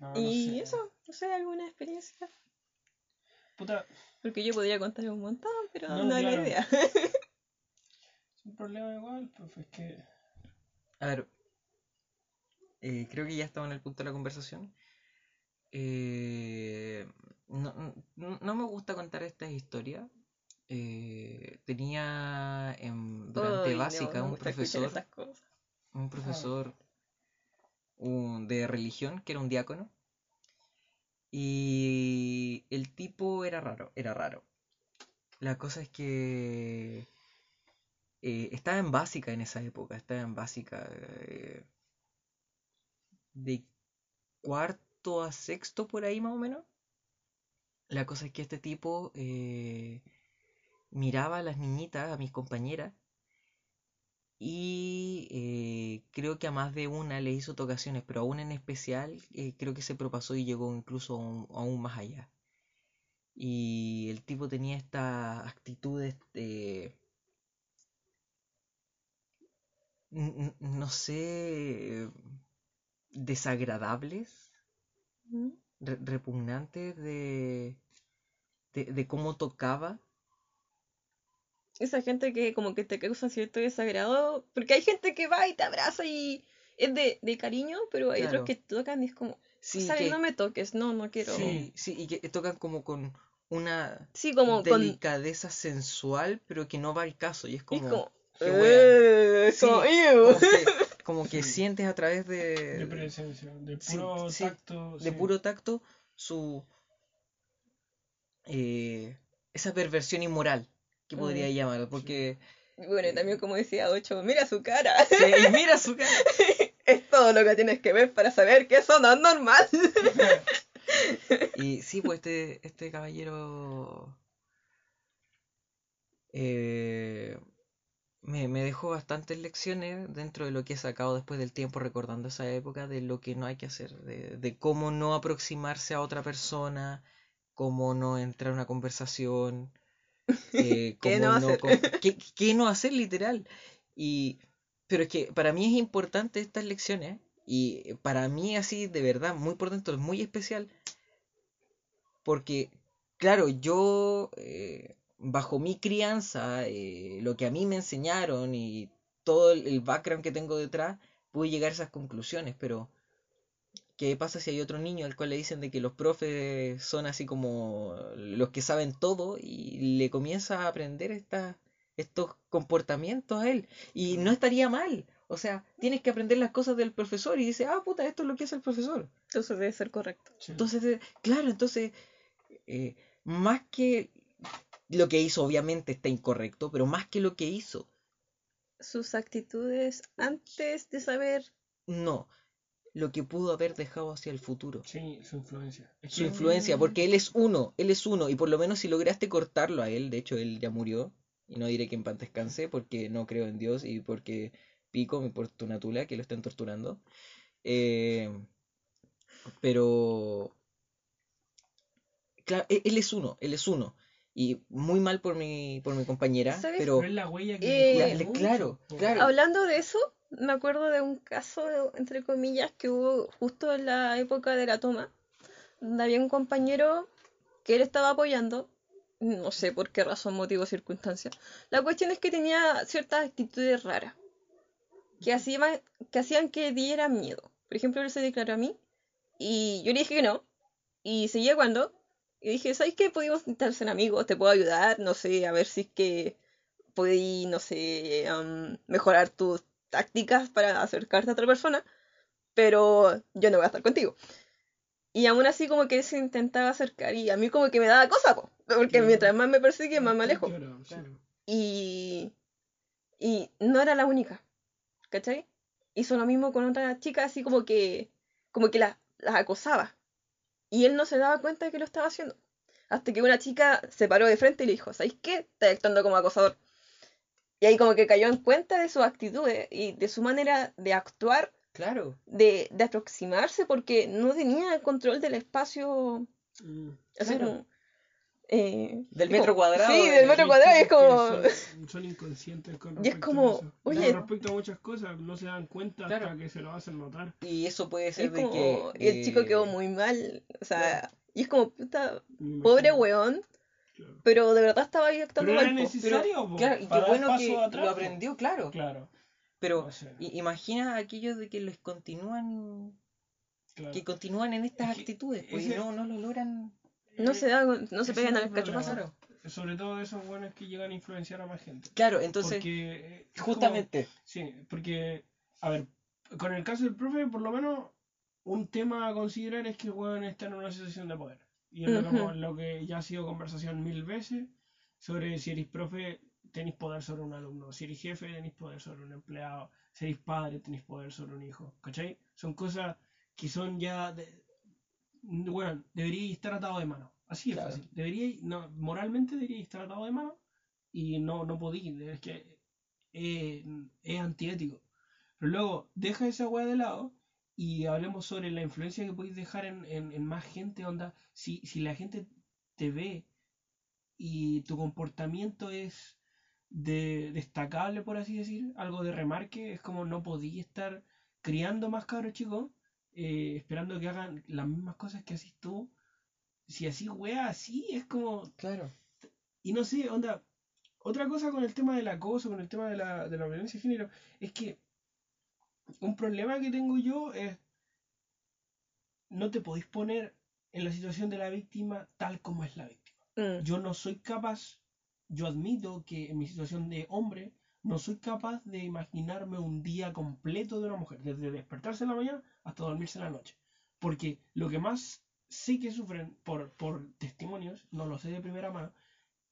No, no Y eso, no sé, alguna experiencia. Puta, Porque yo podría contar un montón, pero No, no, claro. idea. <laughs> es un problema igual, pues es que. A ver. eh, creo que ya estaba en el punto de la conversación. Eh, no, no- no me gusta contar estas historias. Eh, tenía en- durante básica un profesor, cosas. un profesor de religión que era un diácono. Y el tipo era raro, era raro. La cosa es que eh, estaba en básica en esa época, estaba en básica eh, de cuarto a sexto por ahí más o menos. La cosa es que este tipo eh, miraba a las niñitas, a mis compañeras, y eh, creo que a más de una le hizo tocaciones, pero a una en especial eh, creo que se propasó y llegó incluso aún, aún más allá. Y el tipo tenía estas actitudes de... n- n- no sé, desagradables, ¿Mm? re- repugnantes de, de, de cómo tocaba. Esa gente que como que te causa cierto desagrado, porque hay gente que va y te abraza y es de, de cariño, pero hay Claro. otros que tocan y es como, Sí, ¿sabes? que- No me toques, no, no quiero. sí, sí, y que tocan como con una Sí, como con... delicadeza sensual, pero que no va al caso. Y es Es como. "Eh", es Sí, como, que, <laughs> como que sientes a través De de, presencia, de puro sí, tacto. de sí. puro tacto su eh, esa perversión inmoral que podría llamar, porque Bueno, y también como decía Ocho, mira su cara. sí, mira su cara. <laughs> es todo lo que tienes que ver para saber que eso no es normal. <laughs> Y sí, pues este, este caballero eh, me, me dejó bastantes lecciones dentro de lo que he sacado después del tiempo recordando esa época, de lo que no hay que hacer, de, de cómo no aproximarse a otra persona, cómo no entrar a una conversación, eh, ¿Qué no no, hacer? co- <laughs> qué, qué no hacer literal. Y, pero es que para mí es importante estas lecciones y para mí así de verdad, muy por dentro, es muy especial porque, claro, yo eh, bajo mi crianza, eh, lo que a mí me enseñaron y todo el, el background que tengo detrás, pude llegar a esas conclusiones, pero ¿qué pasa si hay otro niño al cual le dicen de que los profes son así como los que saben todo y le comienza a aprender estas estos comportamientos a él? Y no estaría mal. O sea, tienes que aprender las cosas del profesor y dice, ah, puta, esto es lo que hace el profesor. Entonces debe ser correcto. Sí. Entonces, eh, claro, entonces, eh, más que lo que hizo, obviamente está incorrecto, pero más que lo que hizo, Sus actitudes antes de saber. no, lo que pudo haber dejado hacia el futuro. Sí, su influencia. Es Su que- influencia, porque él es uno, él es uno, y por lo menos si lograste cortarlo a él, de hecho él ya murió, y no diré que en paz descanse, porque no creo en Dios y porque pico, me importa una tula que lo estén torturando. Eh, pero, claro, e- él es uno, él es uno, y muy mal por mi, por mi compañera, ¿Sabes? pero, Pero es la huella que Eh, le- claro, claro. Hablando de eso, me acuerdo de un caso, entre comillas, que hubo justo en la época de la toma, donde había un compañero que él estaba apoyando, no sé por qué razón, motivo circunstancia. La cuestión es que tenía ciertas actitudes raras, que hacían que, hacían que diera miedo. Por ejemplo, él se declaró a mí, y yo le dije que no, y seguía cuando, y dije, ¿sabes qué? Podemos intentar ser amigos, te puedo ayudar, no sé, a ver si es que podéis, no sé, am, mejorar tus tácticas para acercarte a otra persona, pero yo no voy a estar contigo. Y aún así como que él se intentaba acercar y a mí como que me daba cosa, po, porque mientras más me persigue, más me alejo. Claro. Y, y no era la única, ¿cachai? Hizo lo mismo con otra chica, así como que, como que la- las acosaba. Y él no se daba cuenta de que lo estaba haciendo. Hasta que una chica se paró de frente y le dijo, ¿sabes qué? Estás actuando como acosador. Y ahí como que cayó en cuenta de sus actitudes y de su manera de actuar, Claro, de, de aproximarse, porque no tenía control del espacio. Mm. Claro. como, eh, Del metro como- cuadrado, Sí, eh, del metro cuadrado y es como... Son, <laughs> son inconscientes con Y es como, a eso. oye- Con respecto a muchas cosas, no se dan cuenta Claro. hasta que se lo hacen notar. y eso puede ser de como, que... y el chico eh, quedó muy mal, o sea, y es como, puta, pobre weón, Claro. pero de verdad estaba ahí actuando Pero mal. necesario, Claro, y qué bueno que atrás, lo aprendió, claro. Claro, Pero O sea. i- imagina a aquellos de que les continúan, claro. que continúan en estas Es que actitudes, pues y ese- no, no lo logran. No se da, no se pegan el cachofazo. problema. Sobre todo esos buenos que llegan a influenciar a más gente. Claro, entonces, porque eh, justamente, como- sí, porque, a ver, con el caso del profe, por lo menos, un tema a considerar es que el weón está en una situación de poder. Y es lo, que, lo que ya ha sido conversación mil veces sobre si eres profe, tenéis poder sobre un alumno. Si eres jefe, tenéis poder sobre un empleado. Si eres padre, tenéis poder sobre un hijo. ¿Cachai? Son cosas que son ya... De, bueno, deberíais estar atado de mano. Así es Claro. fácil. Deberíais, no, moralmente deberíais estar atado de mano y no, no podéis. Es que eh, es antiético. Pero luego, deja esa weá de lado y hablemos sobre la influencia que podéis dejar en, en- en más gente. Onda, si, si la gente te ve y tu comportamiento es de, destacable, por así decir, algo de remarque, es como no podéis estar criando más cabros chicos, eh, esperando que hagan las mismas cosas que haces tú. Si así, wea, así, es como claro, y no sé, onda, otra cosa con el tema del acoso, con el tema de la, de la violencia de género, es que un problema que tengo yo es no te podéis poner en la situación de la víctima tal como es la víctima. Mm, Yo no soy capaz, yo admito que en mi situación de hombre, no soy capaz de imaginarme un día completo de una mujer, desde despertarse en la mañana hasta dormirse en la noche. Porque lo que más sé que sufren por, por testimonios, no lo sé de primera mano,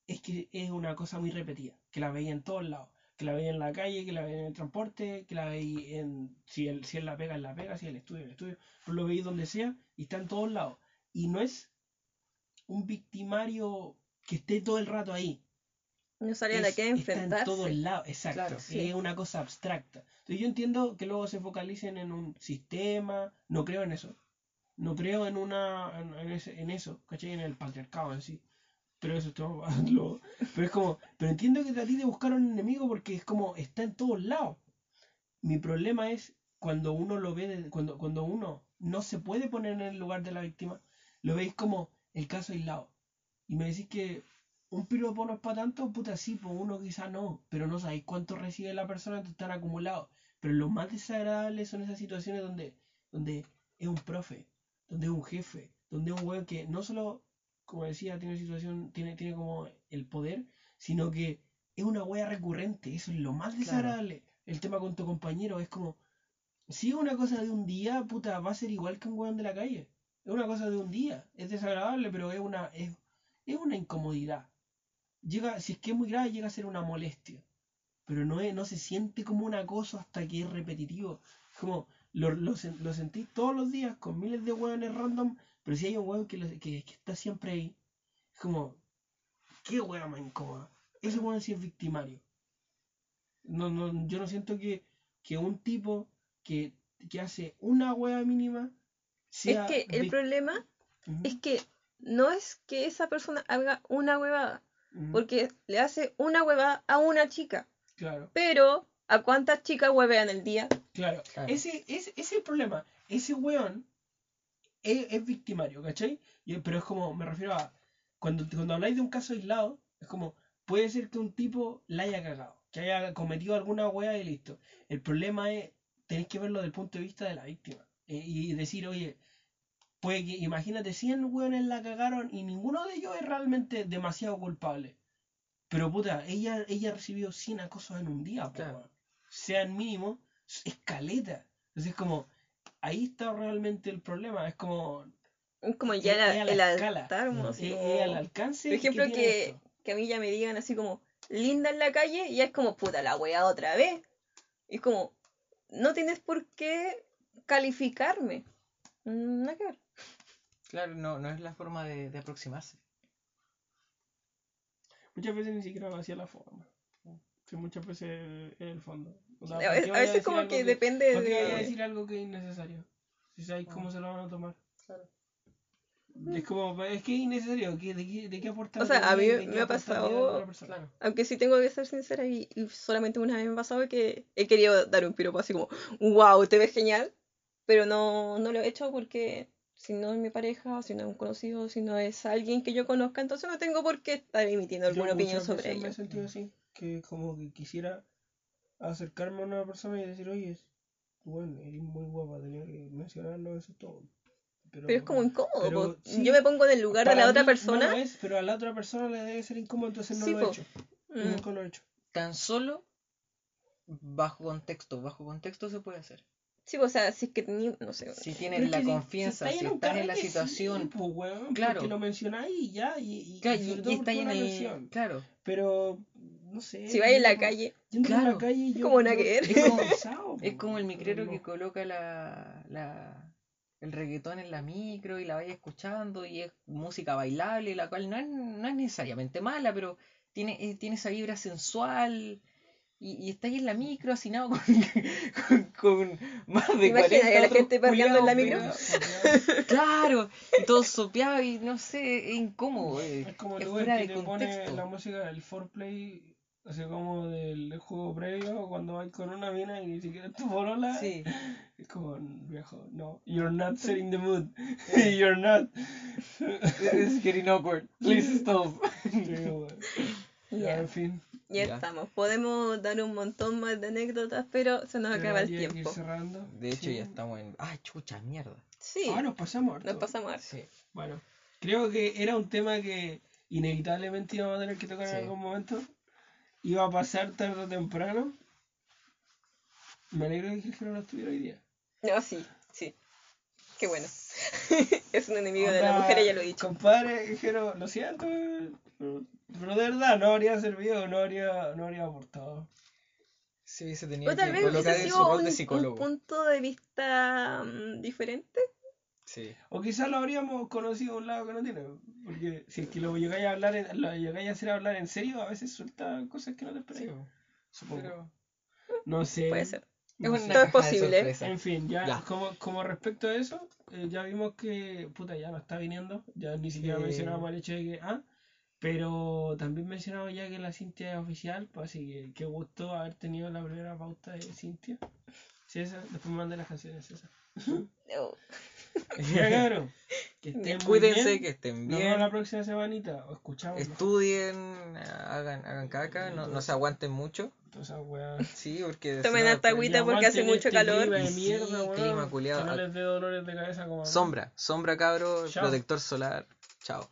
es que es una cosa muy repetida, que la veis en todos lados, que la veis en la calle, que la veis en el transporte, que la veis en, si, el, si es la pega, es la pega, si es el estudio, el estudio, pero lo veis donde sea y está en todos lados. Y no es un victimario que esté todo el rato ahí, No sabían a qué enfrentarse. Está en todos lados, exacto. Es una cosa abstracta. Entonces yo entiendo que luego se focalicen en un sistema, no creo en eso. No creo en una en, ese, en eso, ¿cachai? En el patriarcado en sí. Pero eso todo Pero es como, pero entiendo que a ti te buscaron un enemigo porque es como, está en todos lados. Mi problema es cuando uno lo ve, cuando, cuando uno no se puede poner en el lugar de la víctima, lo veis como el caso aislado. Y me decís que un piropo no es para tanto, puta, sí, pues uno quizá no, pero no sabéis cuánto recibe la persona, están acumulados. Pero lo más desagradable son esas situaciones donde, donde es un profe, donde es un jefe, donde es un weón que no solo, como decía, tiene situación, tiene, tiene como el poder, sino que es una wea recurrente, eso es lo más desagradable. El tema con tu compañero es como, si es una cosa de un día, puta, va a ser igual que un weón de la calle. Es una cosa de un día, es desagradable, pero es una, es, es una incomodidad. Llega, si es que es muy grave, llega a ser una molestia. Pero no, es, no se siente como un acoso hasta que es repetitivo. Es como, lo, lo, lo sentís todos los días con miles de hueones random, pero si hay un hueón que, que, está siempre ahí, es como, qué hueá más incómoda. Ese hueón sí es victimario. No, no, yo no siento que, que un tipo que, que hace una hueá mínima es que el problema es que no es que esa persona haga una huevada, porque le hace una huevada a una chica. Claro. Pero, ¿a cuántas chicas huevean el día? Claro. Ese, ese, es el problema. Ese weón es, victimario, ¿cachai? pero es como, me refiero a, cuando, cuando habláis de un caso aislado, es como, puede ser que un tipo la haya cagado, que haya cometido alguna hueá y listo. El problema es, tenéis que verlo desde el punto de vista de la víctima. Eh, y decir, oye, pues imagínate 100 hueones la cagaron y ninguno de ellos es realmente demasiado culpable. Pero puta, ella, ella recibió 100 acosos en un día, sean mínimo, escaleta. Entonces es como, ahí está realmente el problema, es como... Es como ya el alcance. Por ejemplo, que, que, a mí ya me digan así como, linda en la calle, y es como, puta, la wea otra vez. Y es como, no tienes por qué calificarme. Mm, nada que ver. Claro, no, no es la forma de, de aproximarse. Muchas veces ni siquiera va hacia la forma. Sí, muchas veces es el fondo. A, veces como que, depende de... qué a decir algo que es innecesario? Si sabéis cómo se lo van a tomar. Claro. Es como, es que es innecesario, ¿de qué, de qué aportar? O sea, a mí me ha pasado, aunque sí tengo que ser sincera, y, solamente una vez me ha pasado que he querido dar un piropo así como, wow, te ves genial, pero no, no lo he hecho porque si no es mi pareja, si no es un conocido, si no es alguien que yo conozca, entonces no tengo por qué estar emitiendo alguna opinión sobre ello. Me he sentido así, que como que quisiera acercarme a una persona y decir, oye, bueno, eres muy guapa, tenía que mencionarlo, eso todo. Pero, es como incómodo, yo me pongo en el lugar de la otra persona. No es, pero a la otra persona le debe ser incómodo, entonces no lo he hecho. Mm. Nunca lo he hecho. Tan solo bajo contexto, bajo contexto se puede hacer. Sí, o sea, si es que no sé. Si tienes la confianza, si, estás en la situación. pues, weón, claro. Que lo mencionáis y ya. Y, y, claro, y, está en el. Claro. Pero, no sé. Si vais en la calle. Claro. En la calle, yo, como una que Es como, es como el micrero que coloca la, la, el reggaetón en la micro y la vaya escuchando y es música bailable, la cual no es, no es necesariamente mala, pero tiene, eh, tiene esa vibra sensual y, y está ahí en la micro hacinado con, <laughs> con, con más de Imagina 40 la gente parqueando en la micro. claro, y todo sopeado y no sé, es incómodo. Es, como el fuera que te pone la música del foreplay, así como del juego previo, cuando vas con una mina y ni siquiera tu bolola. Sí. Es como, viejo, no, you're not setting the mood. <laughs> you're not. It's getting awkward. Please <laughs> stop. <laughs> Ya, en fin. Ya, estamos. Podemos dar un montón más de anécdotas, pero se nos acaba el tiempo. De hecho, ya estamos en. ¡Ay, chucha, mierda! Sí. Ah, nos pasamos Nos pasamos Sí. Bueno, creo que era un tema que inevitablemente íbamos a tener que tocar en algún momento. Iba a pasar tarde o temprano. Me alegro de que no estuviera hoy día. No, sí, sí. Qué bueno. <laughs> es un enemigo de la mujer, ya lo he dicho. Compadre, dijeron, lo siento, pero de verdad, no habría servido, no habría, no habría aportado. Si hubiese tenido que colocar en su rol de psicólogo. un punto de vista mm, diferente. Sí. O quizás lo habríamos conocido a un lado que no tiene. Porque si es que lo llegáis a hablar, lo llegáis a hacer hablar en serio, a veces suelta cosas que no te esperáis. supongo. No sé. Puede ser. es posible. En fin, ya, Como, como respecto a eso, eh, ya vimos que puta ya no está viniendo. Ya ni siquiera mencionamos el hecho de que. Ah, pero también mencionamos ya que la Cintia es oficial, pues así que qué gusto haber tenido la primera pauta de Cintia. César, después me mandé las canciones, César. <laughs> No. <laughs> Ya, cabrón. Que estén Cuídense, que estén bien. Nos vemos la próxima semanita. O escuchamos. Estudien, hagan, hagan caca, no, no se aguanten mucho. Sí, porque. Tomen hasta agüita porque hace mucho este calor. Clima de mierda, clima culiado. No les dé dolores de cabeza como. Sombra, sombra cabro, protector solar. Chao.